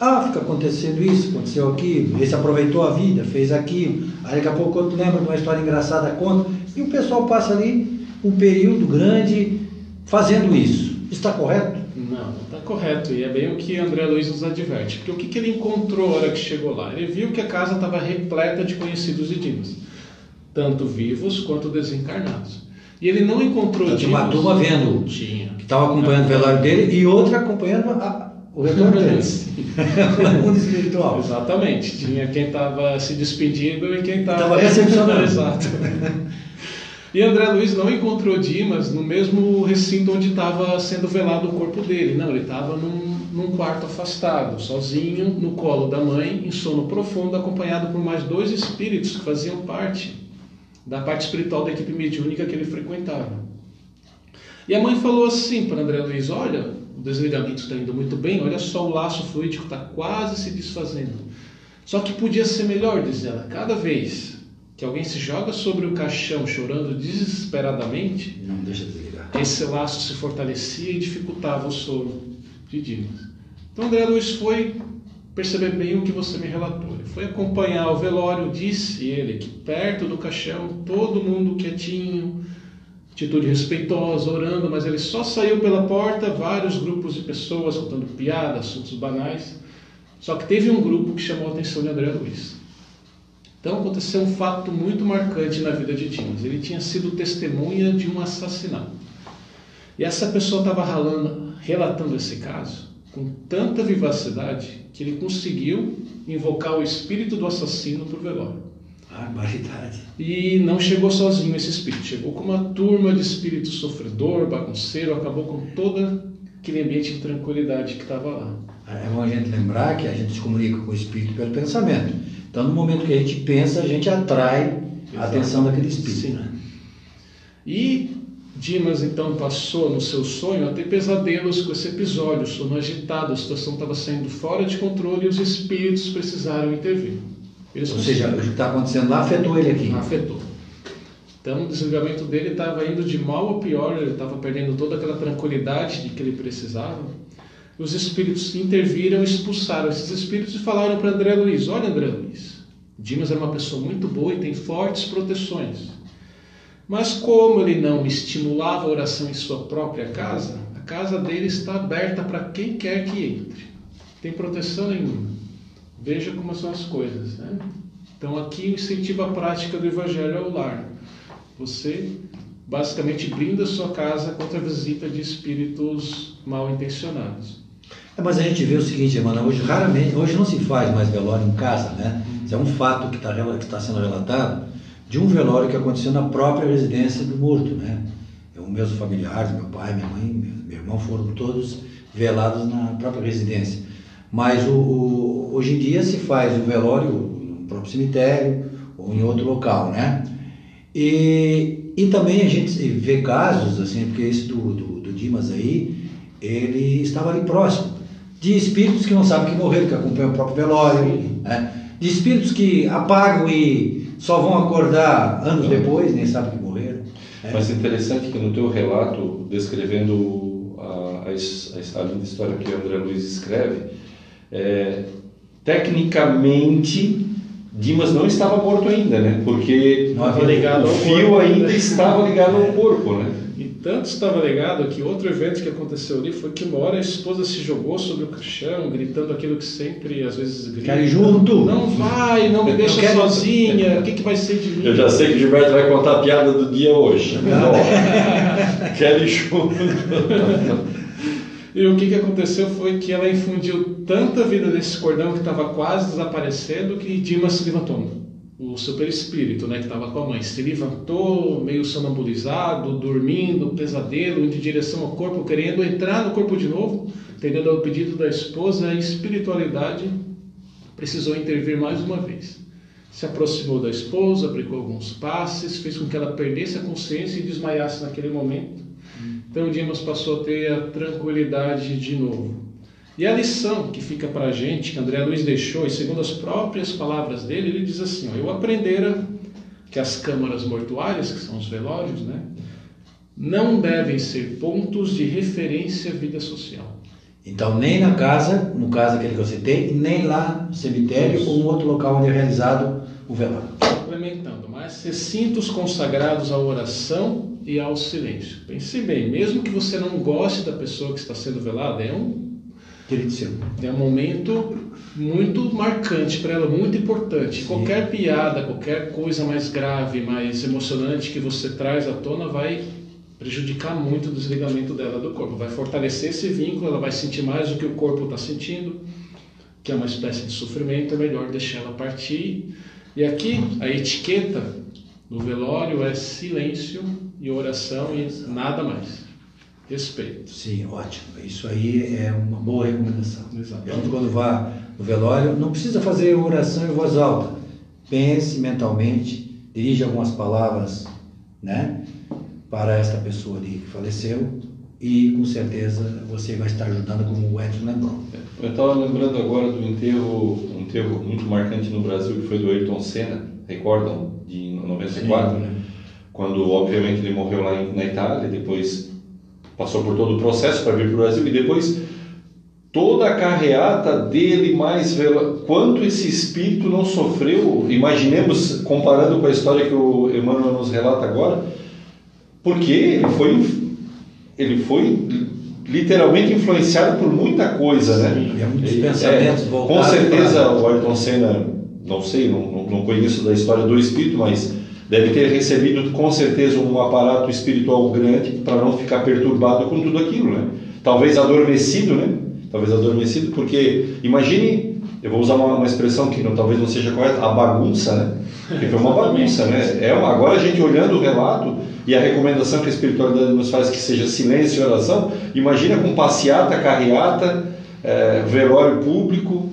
Ah, fica acontecendo isso, aconteceu aquilo, esse aproveitou a vida, fez aquilo. Aí daqui a pouco outro lembra de uma história engraçada, conta. E o pessoal passa ali um período grande fazendo isso. Está correto? Não, não está correto. E é bem o que André Luiz nos adverte. Porque o que, que ele encontrou na hora que chegou lá? Ele viu que a casa estava repleta de conhecidos de Dimas, tanto vivos quanto desencarnados. E ele não encontrou Tinha uma Dimas- turma vendo. Tinha. Que estava acompanhando o velório dele e outra acompanhando a- o retorno dele. o mundo espiritual. Exatamente. Tinha quem estava se despedindo e quem estava Tava recepcionando. Exato. E André Luiz não encontrou Dimas no mesmo recinto onde estava sendo velado o corpo dele. Não, ele estava num, num quarto afastado, sozinho, no colo da mãe, em sono profundo, acompanhado por mais dois espíritos que faziam parte da parte espiritual da equipe mediúnica que ele frequentava. E a mãe falou assim para André Luiz: Olha, o desligamento está indo muito bem, olha só, o laço fluídico está quase se desfazendo. Só que podia ser melhor, diz ela, cada vez que alguém se joga sobre o caixão chorando desesperadamente, Não deixa desligar. esse laço se fortalecia e dificultava o sono de Dimas. Então André Luiz foi perceber bem o que você me relatou. Ele foi acompanhar o velório, disse ele que perto do caixão, todo mundo quietinho, atitude respeitosa, orando, mas ele só saiu pela porta, vários grupos de pessoas contando piadas, assuntos banais. Só que teve um grupo que chamou a atenção de André Luiz. Então aconteceu um fato muito marcante na vida de Dimas. Ele tinha sido testemunha de um assassinato. E essa pessoa estava relatando esse caso com tanta vivacidade que ele conseguiu invocar o espírito do assassino para o velório. Barbaridade. E não chegou sozinho esse espírito, chegou com uma turma de espírito sofredor, bagunceiro, acabou com todo aquele ambiente de tranquilidade que estava lá. É bom a gente lembrar que a gente se comunica com o espírito pelo pensamento. Então, no momento que a gente pensa, a gente atrai a Exato. atenção daquele espírito. Sim. Né? E Dimas então passou no seu sonho a ter pesadelos com esse episódio, o sono agitado, a situação estava saindo fora de controle e os espíritos precisaram intervir. Eles Ou seja, o que está acontecendo lá afetou ele aqui. afetou. Então o desligamento dele estava indo de mal a pior, ele estava perdendo toda aquela tranquilidade de que ele precisava. Os espíritos interviram, expulsaram esses espíritos e falaram para André Luiz: Olha, André Luiz, Dimas era uma pessoa muito boa e tem fortes proteções. Mas como ele não estimulava a oração em sua própria casa, a casa dele está aberta para quem quer que entre. Tem proteção nenhuma. Veja como são as coisas. Né? Então aqui incentiva a prática do Evangelho ao lar. Você basicamente brinda sua casa contra a visita de espíritos mal intencionados. É, mas a gente vê o seguinte, Emanuel, hoje raramente, hoje não se faz mais velório em casa, né? Isso é um fato que está sendo relatado de um velório que aconteceu na própria residência do morto, né? Eu, meus familiares, meu pai, minha mãe, meu, meu irmão foram todos velados na própria residência. Mas o, o- hoje em dia se faz o velório no próprio cemitério ou em outro local, né? E, e também a gente vê casos, assim, porque esse do, do, do Dimas aí, ele estava ali próximo, de espíritos que não sabem que morreram, que acompanham o próprio velório, né? de espíritos que apagam e só vão acordar anos depois, nem sabem que morreram. né? Mas interessante que no teu relato, descrevendo a, a, a linda história que o André Luiz escreve, é, tecnicamente Dimas não estava morto ainda, né? Porque Não ligado o fio ainda estava ligado ao corpo, né? Tanto estava ligado que outro evento que aconteceu ali foi que uma hora a esposa se jogou sobre o caixão, gritando aquilo que sempre às vezes grita. Quero ir junto. Não vai, não me deixa quero- sozinha, o que, que vai ser de mim? Eu já sei que o Gilberto vai contar a piada do dia hoje. Quero ir junto. E o que, que aconteceu foi que ela infundiu tanta vida nesse cordão que estava quase desaparecendo que Dimas se levantou. O seu perispírito, né, que estava com a mãe, se levantou meio sonambulizado, dormindo, pesadelo, indo em direção ao corpo, querendo entrar no corpo de novo, atendendo ao pedido da esposa, a espiritualidade precisou intervir mais uma vez. se aproximou da esposa, aplicou alguns passes, fez com que ela perdesse a consciência e desmaiasse naquele momento. Então Dimas passou a ter a tranquilidade de novo. E a lição que fica para a gente, que André Luiz deixou, e segundo as próprias palavras dele, ele diz assim: ó, Eu aprendera que as câmaras mortuárias, que são os velórios, né, não devem ser pontos de referência à vida social. Então, nem na casa, no caso aquele que eu citei, nem lá no cemitério Isso. ou no outro local onde é realizado o velório. Complementando, mas recintos consagrados à oração e ao silêncio. Pense bem, mesmo que você não goste da pessoa que está sendo velada, é um é um momento muito marcante para ela, muito importante. Sim. Qualquer piada, qualquer coisa mais grave, mais emocionante que você traz à tona vai prejudicar muito o desligamento dela do corpo. Vai fortalecer esse vínculo, ela vai sentir mais do que o corpo está sentindo, que é uma espécie de sofrimento. É melhor deixar ela partir. E aqui a etiqueta no velório é silêncio e oração e nada mais. Respeito. Sim, ótimo. Isso aí é uma boa recomendação. Exatamente. A gente, quando vá no velório, não precisa fazer oração em voz alta. Pense mentalmente, dirija algumas palavras né, para esta pessoa ali que faleceu e com certeza você vai estar ajudando como o Edson lembrou. Eu estava lembrando agora do enterro, um enterro muito marcante no Brasil que foi do Ayrton Senna, recordam? De 94, Sim, né? quando obviamente ele morreu lá na Itália, depois passou por todo o processo para vir para o Brasil e depois toda a carreata dele mais vela... quanto esse espírito não sofreu imaginemos comparando com a história que o Emmanuel nos relata agora porque ele foi ele foi literalmente influenciado por muita coisa né? Sim, é muitos pensamentos é, com certeza para... o Ayrton Senna não sei não, não conheço da história do espírito mas deve ter recebido com certeza um aparato espiritual grande para não ficar perturbado com tudo aquilo, né? Talvez adormecido, né? Talvez adormecido, porque imagine, eu vou usar uma, uma expressão que não, talvez não seja correta, a bagunça, né? Porque foi uma bagunça, né? É uma, agora a gente olhando o relato e a recomendação que a espiritualidade nos faz que seja silêncio e oração, imagina com passeata, carreata, é, velório público,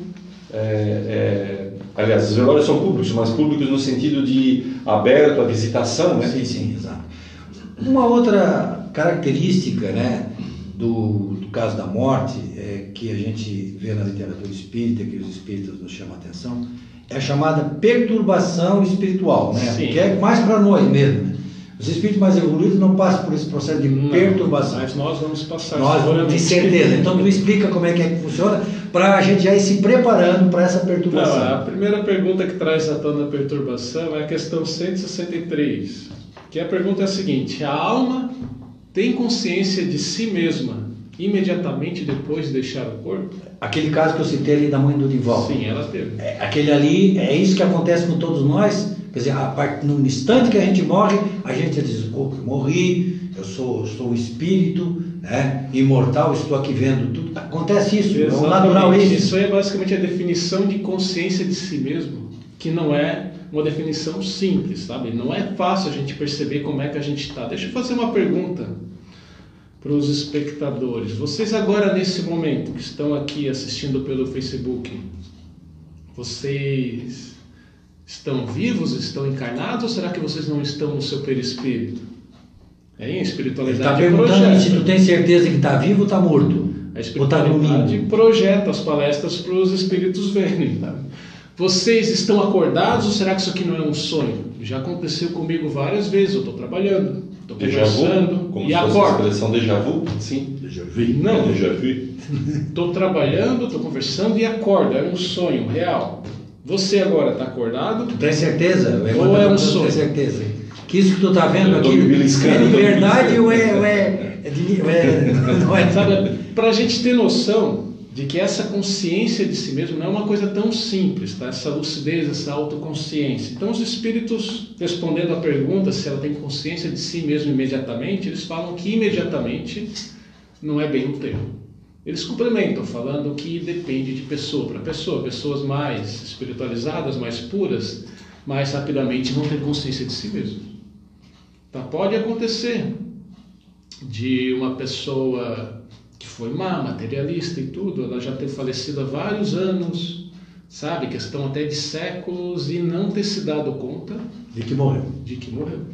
é, é, aliás, os velórios são públicos, mas públicos no sentido de aberto à visitação, né? Sim, sim, exato. Uma outra característica, né, do, do caso da morte, é, que a gente vê na literatura espírita, que os espíritas nos chamam a atenção, é a chamada perturbação espiritual, né? Sim. Que é mais para nós mesmo. Né? Os espíritos mais evoluídos não passam por esse processo de não, perturbação. Mas nós vamos passar. Nós, de certeza. Então, tu explica como é que, é que funciona para a gente já ir se preparando para essa perturbação. Não, a primeira pergunta que traz a tona perturbação é a questão 163, que a pergunta é a seguinte: a alma tem consciência de si mesma imediatamente depois de deixar o corpo? Aquele caso que eu citei ali da mãe do Dival. Sim, ela teve. É, aquele ali, é isso que acontece com todos nós. Quer dizer, a part... no instante que a gente morre, a gente diz: oh, morri, eu sou, sou um espírito, né? imortal, estou aqui vendo tudo. Acontece isso, Exatamente. é natural isso. Isso é basicamente a definição de consciência de si mesmo, que não é uma definição simples, sabe? Não é fácil a gente perceber como é que a gente está. Deixa eu fazer uma pergunta para os espectadores. Vocês agora nesse momento que estão aqui assistindo pelo Facebook, vocês estão vivos, estão encarnados ou será que vocês não estão no seu perispírito? É em espiritualidade. Está perguntando se tu tem certeza que está vivo ou está morto. A espiritualidade tá projeta as palestras para os espíritos verem. Tá? Vocês estão acordados ou será que isso aqui não é um sonho? Já aconteceu comigo várias vezes. Eu estou trabalhando, estou conversando Como e acordo. a expressão déjà vu? Sim. Déjà vu. Não. Déjà vu. Estou trabalhando, estou conversando e acordo. É um sonho real. Você agora está acordado? Tu tem certeza? Ou é um sonho? Tem certeza que isso que tu está vendo aqui é de verdade ou é, ou é, é, de, é não é? Sabe, para a gente ter noção de que essa consciência de si mesmo não é uma coisa tão simples, tá? essa lucidez, essa autoconsciência. Então, os espíritos, respondendo à pergunta se ela tem consciência de si mesmo imediatamente, eles falam que imediatamente não é bem o termo. Eles complementam, falando que depende de pessoa para pessoa. Pessoas mais espiritualizadas, mais puras, mais rapidamente vão ter consciência de si mesmo. Tá? Pode acontecer de uma pessoa que foi má, materialista e tudo, ela já ter falecido há vários anos, sabe? Questão até de séculos e não ter se dado conta De que morreu. de que morreu.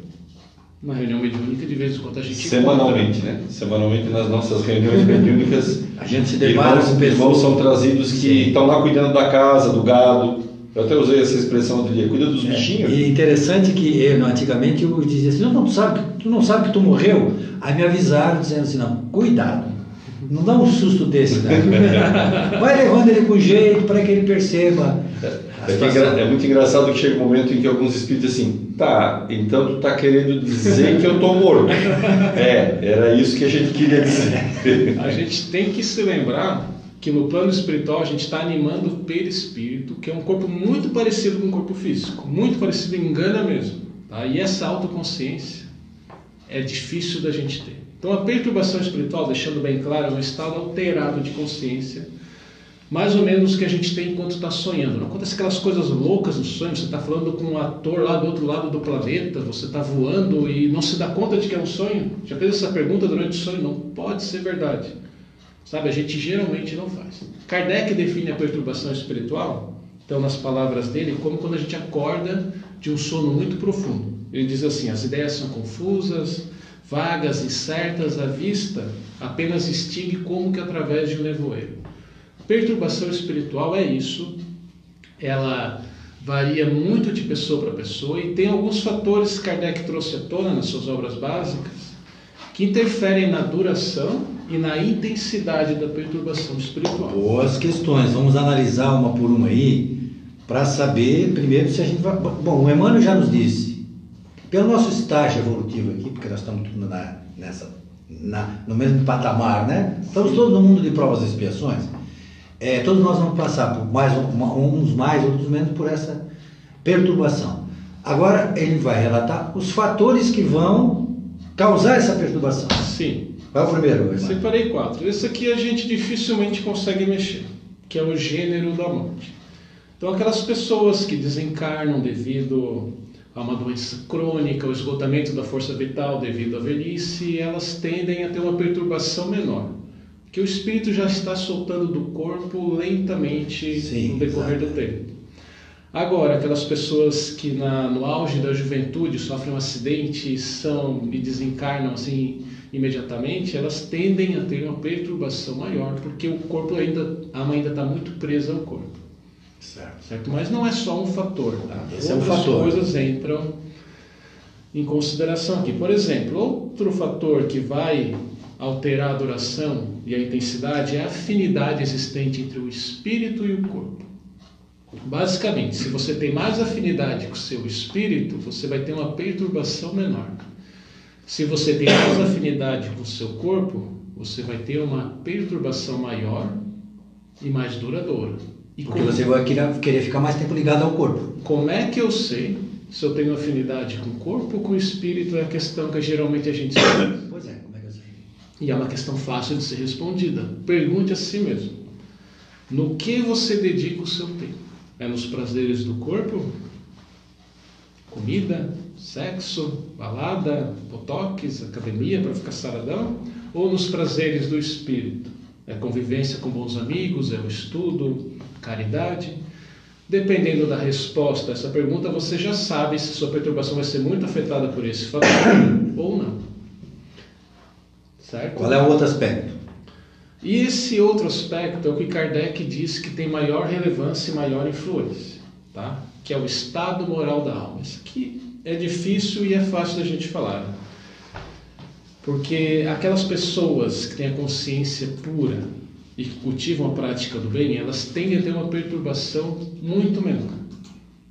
Na reunião mediúnica, de vez em quando a gente Semanalmente, encontra. né? Semanalmente nas nossas reuniões mediúnicas, A gente se depara irmãos, com pessoas. irmãos são trazidos que Sim. estão lá cuidando da casa, do gado. Eu até usei essa expressão outro dia, cuida dos É, bichinhos. E interessante que eu, antigamente eu dizia assim, não, não, tu, sabe, tu não sabe que tu morreu? Aí me avisaram dizendo assim, não, cuidado, não dá um susto desse, né? Vai levando ele com jeito para que ele perceba. É, que situação. engra- é muito engraçado que chega um momento em que alguns espíritos assim, tá, então tu tá querendo dizer que eu tô morto. É, era isso que a gente queria dizer. A gente tem que se lembrar que no plano espiritual a gente está animando o perispírito, que é um corpo muito parecido com o corpo físico, muito parecido, engana mesmo. Tá? E essa autoconsciência é difícil da gente ter. Então a perturbação espiritual, deixando bem claro, é um estado alterado de consciência, mais ou menos o que a gente tem enquanto está sonhando. Não acontece aquelas coisas loucas no sonho, você está falando com um ator lá do outro lado do planeta, você está voando e não se dá conta de que é um sonho. Já fez essa pergunta durante o sonho? Não pode ser verdade. Sabe, a gente geralmente não faz. Kardec define a perturbação espiritual, então, nas palavras dele, como quando a gente acorda de um sono muito profundo. Ele diz assim: as ideias são confusas, vagas, incertas, à vista apenas extingue como que através de um nevoeiro. Perturbação espiritual é isso, ela varia muito de pessoa para pessoa e tem alguns fatores que Kardec trouxe à tona nas suas obras básicas que interferem na duração e na intensidade da perturbação espiritual. Boas questões, vamos analisar uma por uma aí, para saber primeiro se a gente vai. Bom, o Emmanuel já nos disse, pelo nosso estágio evolutivo aqui, porque nós estamos tudo na, nessa, na, no mesmo patamar, né? Estamos todos no mundo de provas e expiações. É, todos nós vamos passar por mais uns mais, outros menos por essa perturbação. Agora ele vai relatar os fatores que vão causar essa perturbação. Sim, Qual é o primeiro? Emmanuel? separei quatro. Esse aqui a gente dificilmente consegue mexer, que é o gênero da morte. Então, aquelas pessoas que desencarnam devido a uma doença crônica, o esgotamento da força vital devido à velhice, elas tendem a ter uma perturbação menor, que o espírito já está soltando do corpo lentamente Sim, no decorrer exato. do tempo. Agora, aquelas pessoas que na, no auge da juventude sofrem um acidente são, e desencarnam assim imediatamente, elas tendem a ter uma perturbação maior, porque o corpo ainda, a alma ainda está muito presa ao corpo. Certo. Certo? Mas não é só um fator, tá? Esse é um Outras fator. coisas entram em consideração aqui. Por exemplo, outro fator que vai alterar a duração e a intensidade é a afinidade existente entre o espírito e o corpo. Basicamente, se você tem mais afinidade com o seu espírito, você vai ter uma perturbação menor. Se você tem mais afinidade com o seu corpo, você vai ter uma perturbação maior e mais duradoura. E Porque como- você vai querer, ficar mais tempo ligado ao corpo. como é que eu sei se eu tenho afinidade com o corpo ou com o espírito? É a questão que geralmente a gente sabe. Pois é, como é que eu sei? E é uma questão fácil de ser respondida. Pergunte a si mesmo: no que você dedica o seu tempo? É nos prazeres do corpo? Comida, sexo, balada, botox, academia para ficar saradão? Ou nos prazeres do espírito? É convivência com bons amigos, é o estudo, caridade? Dependendo da resposta a essa pergunta, você já sabe se sua perturbação vai ser muito afetada por esse fator ou não. Certo? Qual é o outro aspecto? E esse outro aspecto é o que Kardec diz que tem maior relevância e maior influência, tá? que é o estado moral da alma. Isso aqui é difícil e é fácil da gente falar. né? Porque aquelas pessoas que têm a consciência pura e que cultivam a prática do bem, elas tendem a ter uma perturbação muito menor.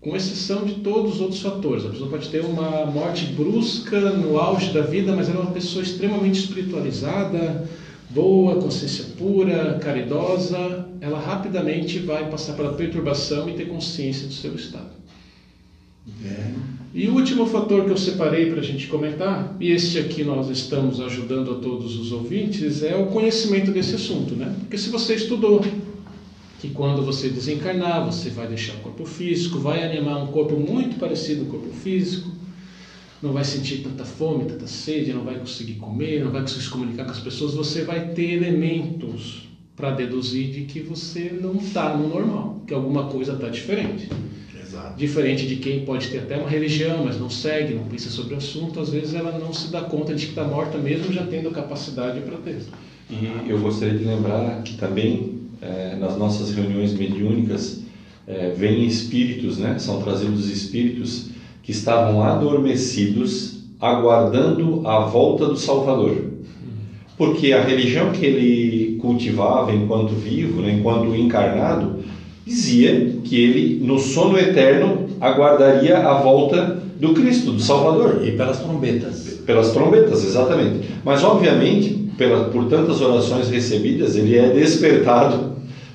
Com exceção de todos os outros fatores. A pessoa pode ter uma morte brusca no auge da vida, mas ela é uma pessoa extremamente espiritualizada, boa, consciência pura, caridosa. Ela rapidamente vai passar pela perturbação e ter consciência do seu estado. É. E o último fator que eu separei para a gente comentar, e este aqui nós estamos ajudando a todos os ouvintes, é o conhecimento desse assunto, né? Porque se você estudou que quando você desencarnar, você vai deixar o corpo físico, vai animar um corpo muito parecido com o corpo físico, não vai sentir tanta fome, tanta sede, não vai conseguir comer, não vai conseguir se comunicar com as pessoas, você vai ter elementos para deduzir de que você não está no normal, que alguma coisa está diferente. Exato. Diferente de quem pode ter até uma religião, mas não segue, não pensa sobre o assunto, às vezes ela não se dá conta de que está morta mesmo já tendo capacidade para ter. E eu gostaria de lembrar que também é, nas nossas reuniões mediúnicas é, vêm espíritos, né? São trazidos espíritos que estavam adormecidos, aguardando a volta do Salvador. Porque a religião que ele cultivava enquanto vivo, né, enquanto encarnado, dizia que ele, no sono eterno, aguardaria a volta do Cristo, do Salvador. E pelas trombetas. Pelas trombetas, exatamente. Mas, obviamente, pela, por tantas orações recebidas, ele é despertado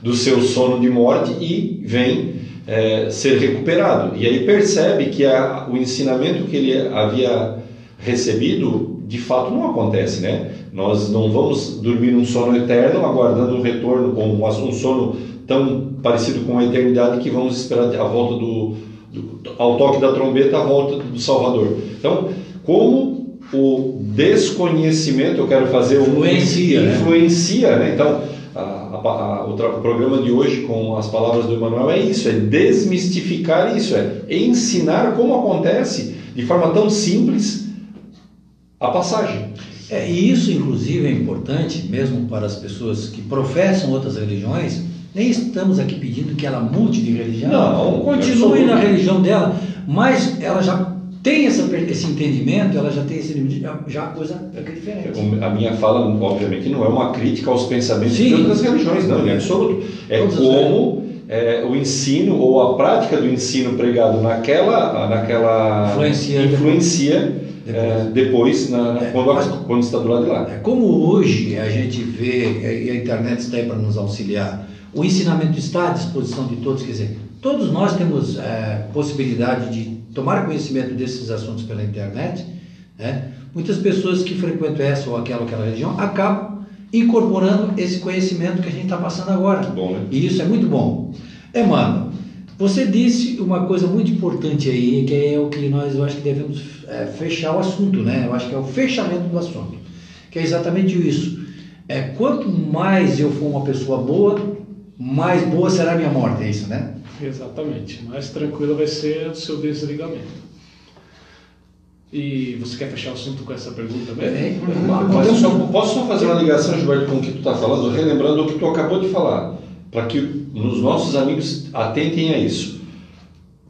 do seu sono de morte e vem é, ser recuperado. E aí percebe que a, o ensinamento que ele havia recebido, de fato, não acontece, né? Nós não vamos dormir num sono eterno, aguardando um retorno, com um sono tão parecido com a eternidade que vamos esperar a volta do, do ao toque da trombeta, a volta do Salvador. Então, como o desconhecimento, eu quero fazer influencia, um, influencia, né? Então, a, o, o, programa de hoje com as palavras do Emmanuel é isso, é desmistificar isso, é ensinar como acontece de forma tão simples a passagem. É, e isso, inclusive, é importante, mesmo para as pessoas que professam outras religiões. Nem estamos aqui pedindo que ela mude de religião. Não, continue na religião dela, mas ela já tem essa, esse entendimento, ela já tem esse limite, já a coisa é diferente. A minha fala, obviamente, não é uma crítica aos pensamentos Sim. de outras religiões, não, em absoluto. É Todas como é, o ensino ou a prática do ensino pregado naquela, naquela influencia, influencia depois, é, depois na, na, é, quando, mas, quando está do lado de lá. É, como hoje a gente vê, e a internet está aí para nos auxiliar, o ensinamento está à disposição de todos, quer dizer, todos nós temos é, possibilidade de tomar conhecimento desses assuntos pela internet. Né? Muitas pessoas que frequentam essa ou aquela ou aquela religião acabam incorporando esse conhecimento que a gente está passando agora. Bom, né? E isso é muito bom. Emmanuel, você disse uma coisa muito importante aí, que é o que nós, eu acho que devemos é, fechar o assunto, né? Eu acho que é o fechamento do assunto, que é exatamente isso. É, quanto mais eu for uma pessoa boa, mais boa será a minha morte, é isso, né? Exatamente. Mais tranquilo vai ser o seu desligamento. E você quer fechar o assunto com essa pergunta mesmo? É, Mas só, posso só fazer uma ligação, Gilberto, com o que tu está falando, relembrando o que tu acabou de falar, para que os nossos amigos atentem a isso.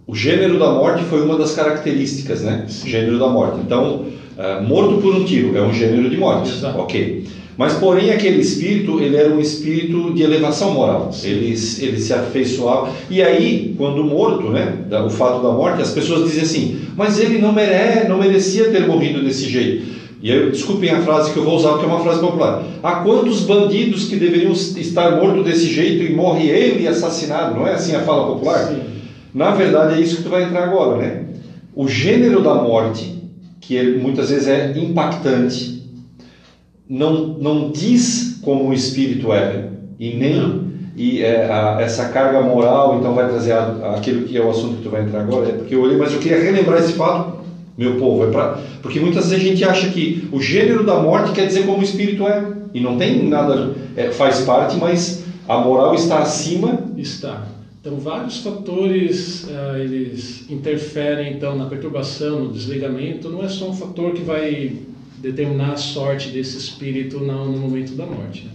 O gênero da morte foi uma das características, né? Sim. Gênero da morte. Então, uh, morto por um tiro é um gênero de morte. Exato. Ok. Mas, porém, aquele espírito, ele era um espírito de elevação moral. Ele, ele se afeiçoava. E aí, quando morto, né, o fato da morte, as pessoas dizem assim, mas ele não, mere, não merecia ter morrido desse jeito. E aí, desculpem a frase que eu vou usar, porque é uma frase popular. Há quantos bandidos que deveriam estar mortos desse jeito e morre ele assassinado? Não é assim a fala popular? Sim. Na verdade, é isso que tu vai entrar agora, né? O gênero da morte, que muitas vezes é impactante, não, não diz como o espírito é e nem e é, a, essa carga moral então vai trazer a, aquilo que é o assunto que tu vai entrar agora é porque eu olhei mas eu queria relembrar esse fato meu povo é para porque muitas vezes a gente acha que o gênero da morte quer dizer como o espírito é e não tem nada é, faz parte mas a moral está acima. Está. Então vários fatores uh, eles interferem então na perturbação no desligamento não é só um fator que vai determinar a sorte desse espírito no, no momento da morte. Né?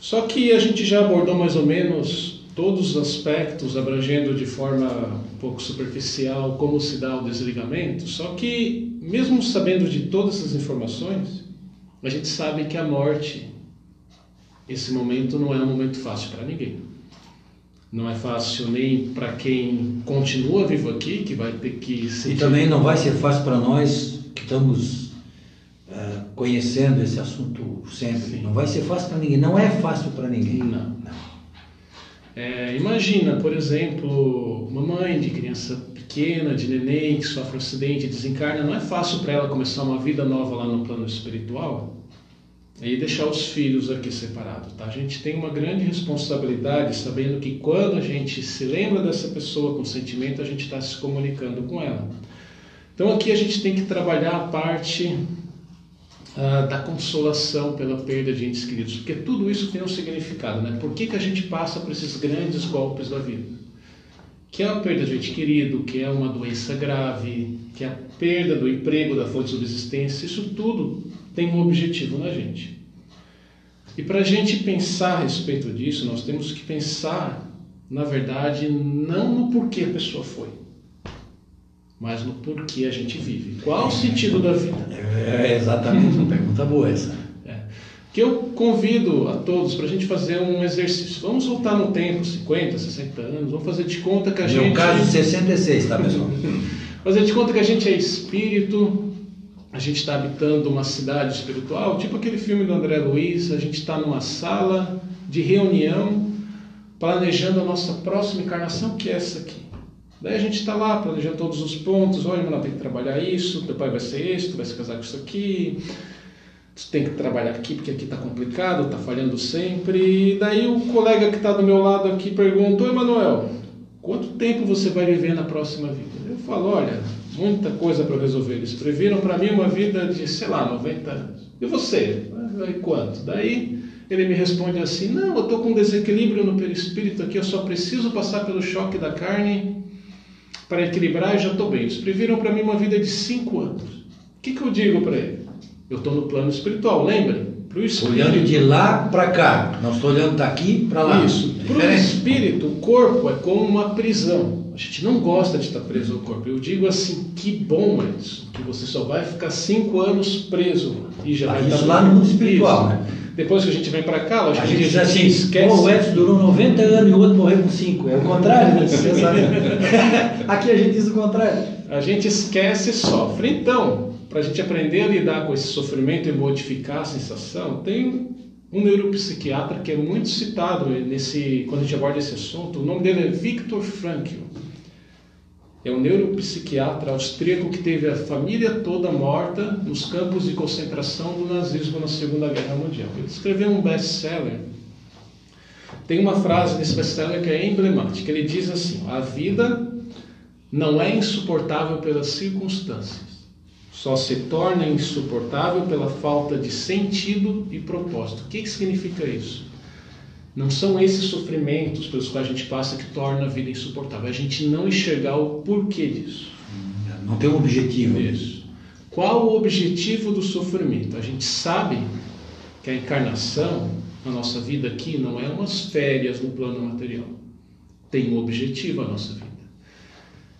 Só que a gente já abordou mais ou menos todos os aspectos, abrangendo de forma um pouco superficial como se dá o desligamento, só que, mesmo sabendo de todas essas informações, a gente sabe que a morte, esse momento, não é um momento fácil para ninguém. Não é fácil nem para quem continua vivo aqui, que vai ter que. Sentir... E também não vai ser fácil para nós que estamos uh, conhecendo esse assunto sempre. Sim. Não vai ser fácil para ninguém. Não é fácil para ninguém. Não. não. É, imagina, por exemplo, uma mãe de criança pequena, de neném, que sofre um acidente e desencarna. Não é fácil para ela começar uma vida nova lá no plano espiritual e deixar os filhos aqui separados. Tá? A gente tem uma grande responsabilidade sabendo que quando a gente se lembra dessa pessoa com sentimento, a gente está se comunicando com ela. Então aqui a gente tem que trabalhar a parte ah, da consolação pela perda de entes queridos, porque tudo isso tem um significado, né? Por que, que a gente passa por esses grandes golpes da vida? Que é a perda de ente querido, que é uma doença grave, que é a perda do emprego, da fonte de subsistência, isso tudo tem um objetivo na gente. E para a gente pensar a respeito disso, nós temos que pensar, na verdade, não no porquê a pessoa foi, mas no porquê a gente vive. Qual o sentido da vida? É exatamente uma pergunta boa essa. É. Que eu convido a todos para a gente fazer um exercício. Vamos voltar no tempo, 50, 60 anos, vamos fazer de conta que a No gente. meu caso, 66, tá, pessoal? Fazer de conta que a gente é espírito, a gente está habitando uma cidade espiritual, tipo aquele filme do André Luiz, a gente está numa sala de reunião, planejando a nossa próxima encarnação, que é essa aqui. Daí a gente está lá planejando todos os pontos, olha, mas tem que trabalhar isso, teu pai vai ser esse, tu vai se casar com isso aqui, tu tem que trabalhar aqui porque aqui está complicado, está falhando sempre. E daí o colega que está do meu lado aqui perguntou, Emanuel, quanto tempo você vai viver na próxima vida? Eu falo, olha, muita coisa para resolver. Eles previram para mim uma vida de, sei lá, 90 anos. E você? Vai quanto? Daí ele me responde assim: Não, eu estou com um desequilíbrio no perispírito aqui, eu só preciso passar pelo choque da carne para equilibrar e já estou bem. Eles previram para mim uma vida de 5 anos. O que, que eu digo para ele? Eu estou no plano espiritual, espírito. Olhando de lá para cá. Não estou olhando daqui para lá. Isso. É Para o espírito, o corpo é como uma prisão. A gente não gosta de estar preso ao corpo. Eu digo assim, que bom, Edson, que você só vai ficar cinco anos preso e já Ah, vai isso estar lá no mundo espiritual, né? Depois que a gente vem para cá, A lógico gente que diz assim, esquece. "Pô, o Edson durou 90 anos e o outro morreu com 5. É o contrário, né? Aqui a gente diz o contrário. A gente esquece e sofre. Então, para a gente aprender a lidar com esse sofrimento e modificar a sensação, tem um neuropsiquiatra que é muito citado nesse, quando a gente aborda esse assunto. O nome dele é Viktor Frankl. É um neuropsiquiatra austríaco que teve a família toda morta nos campos de concentração do nazismo na Segunda Guerra Mundial. Ele escreveu um best-seller. Tem uma frase nesse best-seller que é emblemática. Ele diz assim: A vida não é insuportável pelas circunstâncias, só se torna insuportável pela falta de sentido e propósito. O que, que significa isso? Não são esses sofrimentos pelos quais a gente passa que torna a vida insuportável, a gente não enxergar o porquê disso. Não tem um objetivo. Isso. Qual o objetivo do sofrimento? A gente sabe que a encarnação, a nossa vida aqui, não é umas férias no plano material. Tem um objetivo a nossa vida.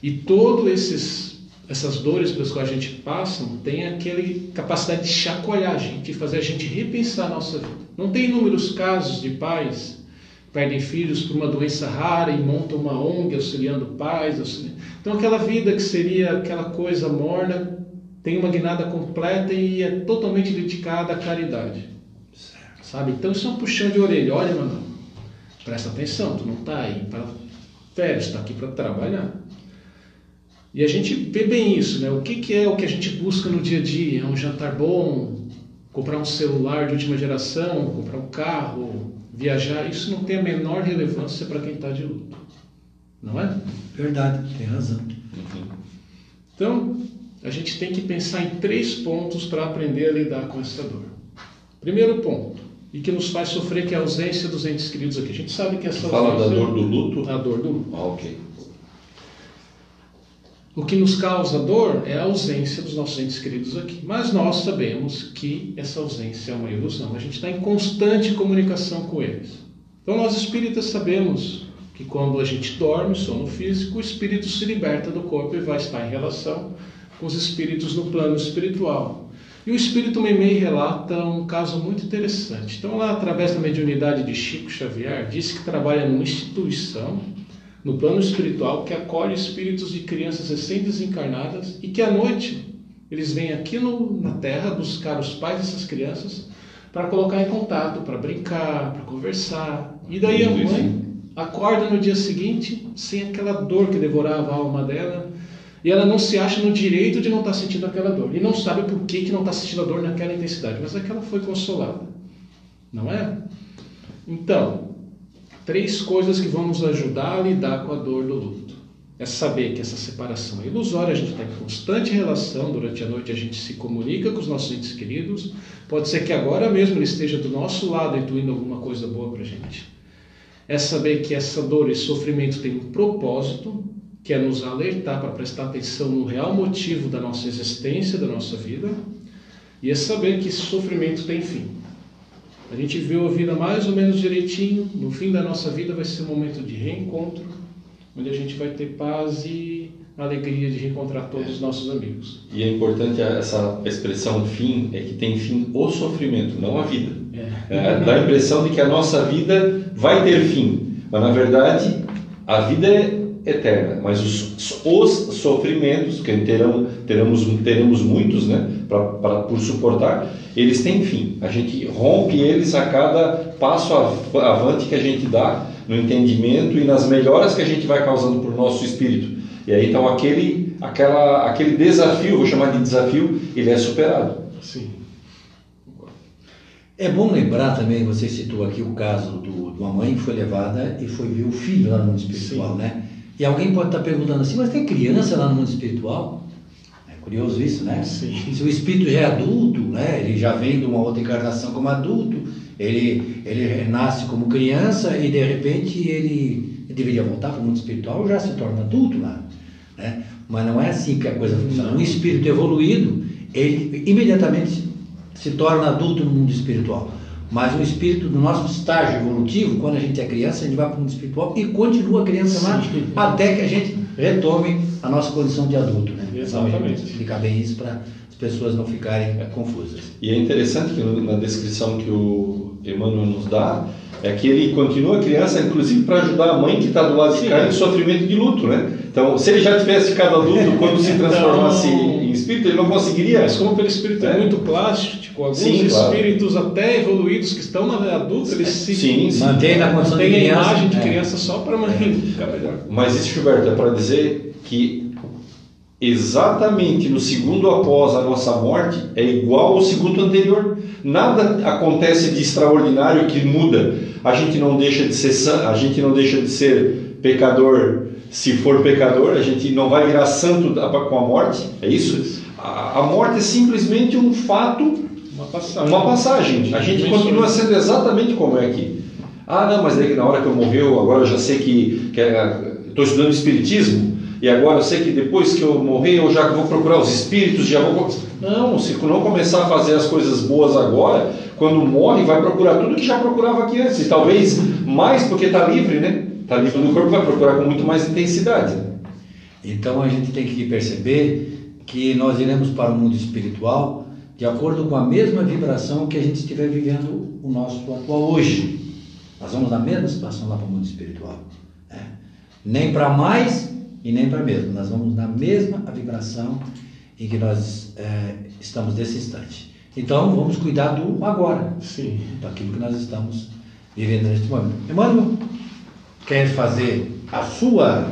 E todos esses essas dores pelas quais a gente passa tem aquela capacidade de chacoalhar a gente, de fazer a gente repensar a nossa vida. Não tem inúmeros casos de pais que perdem filhos por uma doença rara e montam uma ONG auxiliando pais. auxiliando... Então aquela vida que seria aquela coisa morna tem uma guinada completa e é totalmente dedicada à caridade. Sabe? Então isso é um puxão de orelha. Olha, mano, presta atenção, tu não está aí para férias, está aqui para trabalhar. E a gente vê bem isso, né? O que, que é o que a gente busca no dia a dia? É um jantar bom, comprar um celular de última geração, comprar um carro, viajar. Isso não tem a menor relevância para quem está de luto, não é? Verdade, tem razão. Então, a gente tem que pensar em três pontos para aprender a lidar com essa dor. Primeiro ponto, e que nos faz sofrer, que é a ausência dos entes queridos aqui. A gente sabe que essa Fala da ausência- dor do luto? A dor do luto. Ah, ok. O que nos causa dor é a ausência dos nossos entes queridos aqui. Mas nós sabemos que essa ausência é uma ilusão. A gente está em constante comunicação com eles. Então, nós espíritas sabemos que quando a gente dorme, sono físico, o espírito se liberta do corpo e vai estar em relação com os espíritos no plano espiritual. E o espírito Meimei relata um caso muito interessante. Então, lá, através da mediunidade de Chico Xavier, disse que trabalha numa instituição no plano espiritual que acolhe espíritos de crianças recém-desencarnadas e que à noite eles vêm aqui no, na Terra buscar os pais dessas crianças para colocar em contato, para brincar, para conversar. E daí a mãe acorda no dia seguinte sem aquela dor que devorava a alma dela e ela não se acha no direito de não estar sentindo aquela dor e não sabe por que, que não está sentindo a dor naquela intensidade, mas é que ela foi consolada, não é? Então, três coisas que vão nos ajudar a lidar com a dor do luto. é saber que essa separação é ilusória, a gente está em constante relação, durante a noite a gente se comunica com os nossos entes queridos, pode ser que agora mesmo ele esteja do nosso lado intuindo alguma coisa boa para a gente. É saber que essa dor e sofrimento tem um propósito, que é nos alertar para prestar atenção no real motivo da nossa existência, da nossa vida, e é saber que esse sofrimento tem fim. A gente viu a vida mais ou menos direitinho, no fim da nossa vida vai ser um momento de reencontro, onde a gente vai ter paz e alegria de reencontrar todos os nossos amigos. E é importante essa expressão fim, é que tem fim o sofrimento, não a vida. É. É, dá a impressão de que a nossa vida vai ter fim, mas na verdade a vida é eterna, mas os, os sofrimentos, que terão, teremos, teremos muitos né, pra, pra, por suportar, eles têm fim. A gente rompe eles a cada passo avante que a gente dá no entendimento e nas melhoras que a gente vai causando para o nosso espírito. E aí então aquele, aquela, aquele desafio, vou chamar de desafio, ele é superado. Sim. É bom lembrar também, você citou aqui o caso do, de uma mãe que foi levada e foi ver o filho lá no mundo espiritual, Sim. né? E alguém pode estar perguntando assim, mas tem criança lá no mundo espiritual? É curioso isso, né? Sim. Se o espírito já é adulto, né? ele já vem de uma outra encarnação como adulto, ele, ele nasce como criança e de repente ele, deveria voltar para o mundo espiritual já se torna adulto lá. Né? Mas não é assim que a coisa funciona. Um espírito evoluído, ele imediatamente se torna adulto no mundo espiritual. Mas o espírito, no nosso estágio evolutivo, quando a gente é criança, a gente vai para o mundo espiritual e continua criança lá até que a gente retome a nossa condição de adulto. Né? Exatamente. Então, explicar bem isso para as pessoas não ficarem é, confusas. E é interessante que na descrição que o Emmanuel nos dá, é que ele continua criança, inclusive para ajudar a mãe que está do lado de cá em sofrimento de luto, né? Então, se ele já tivesse ficado adulto quando se transformasse então, em espírito, ele não conseguiria. Mas como o espírito é, é muito plástico, alguns sim, espíritos claro. até evoluídos que estão na adulta, eles se sim, sim. mantêm na condição de criança. a imagem de é. criança só para mãe ficar melhor. Mas isso, Gilberto, é para dizer que exatamente no segundo após a nossa morte é igual ao segundo anterior. Nada acontece de extraordinário que muda. A gente não deixa de ser a gente não deixa de ser pecador se for pecador, a gente não vai virar santo com a morte, é isso? A, morte é simplesmente um fato, uma passagem. Uma passagem. A gente continua sendo exatamente como é aqui. Ah, não, mas daí na hora que eu morreu, agora eu já sei que estou estudando Espiritismo, e agora eu sei que depois que eu morrer eu já vou procurar os espíritos, já vou. Não, se não começar a fazer as coisas boas agora, quando morre, vai procurar tudo que já procurava aqui antes, e talvez mais porque está livre, né? Está livre no corpo, vai procurar com muito mais intensidade. Então a gente tem que perceber que nós iremos para o mundo espiritual de acordo com a mesma vibração que a gente estiver vivendo o nosso atual hoje. Nós vamos na mesma situação lá para o mundo espiritual. Né? Nem para mais e nem para menos. Nós vamos na mesma vibração em que nós é, estamos nesse instante. Então vamos cuidar do agora, Sim. daquilo que nós estamos vivendo neste momento. Emmanuel, quer fazer a sua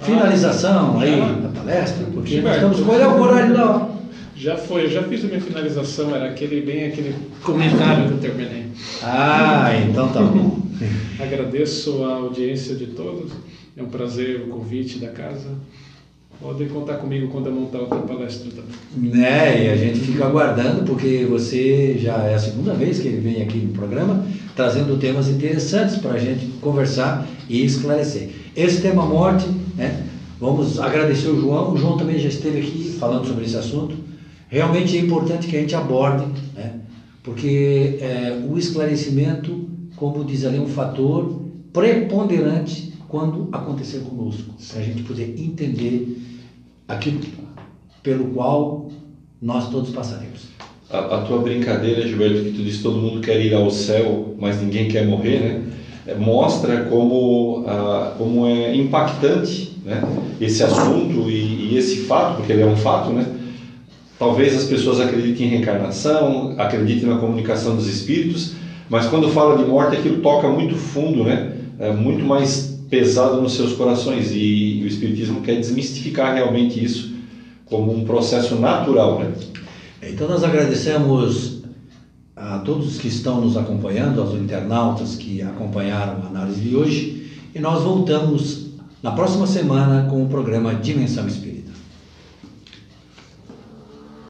finalização ah, aí da palestra? Porque nós estamos com o horário da Já foi, eu já fiz a minha finalização, era aquele bem aquele comentário que eu terminei. Ah, então tá bom. Agradeço a audiência de todos. É um prazer o convite da casa. Podem contar comigo quando eu montar outra palestra também. Né, e a gente fica aguardando, porque você já é a segunda vez que ele vem aqui no programa, trazendo temas interessantes para a gente conversar e esclarecer. Esse tema morte, né, vamos agradecer o João, o João também já esteve aqui falando sobre esse assunto. Realmente é importante que a gente aborde, né, porque é, o esclarecimento, como diz ali, é um fator preponderante quando acontecer conosco, para a gente poder entender aquilo pelo qual nós todos passaremos. A, a, tua brincadeira, Gilberto, que tu disse todo mundo quer ir ao céu, mas ninguém quer morrer, né? É, mostra como, como é impactante né? esse assunto e, e, esse fato, porque ele é um fato, né? Talvez as pessoas acreditem em reencarnação, acreditem na comunicação dos espíritos, mas quando fala de morte, aquilo toca muito fundo, né? É muito mais pesado nos seus corações e, e o espiritismo quer desmistificar realmente isso como um processo natural, né? Então nós agradecemos a todos que estão nos acompanhando, aos internautas que acompanharam a análise de hoje, e nós voltamos na próxima semana com o programa Dimensão Espírita.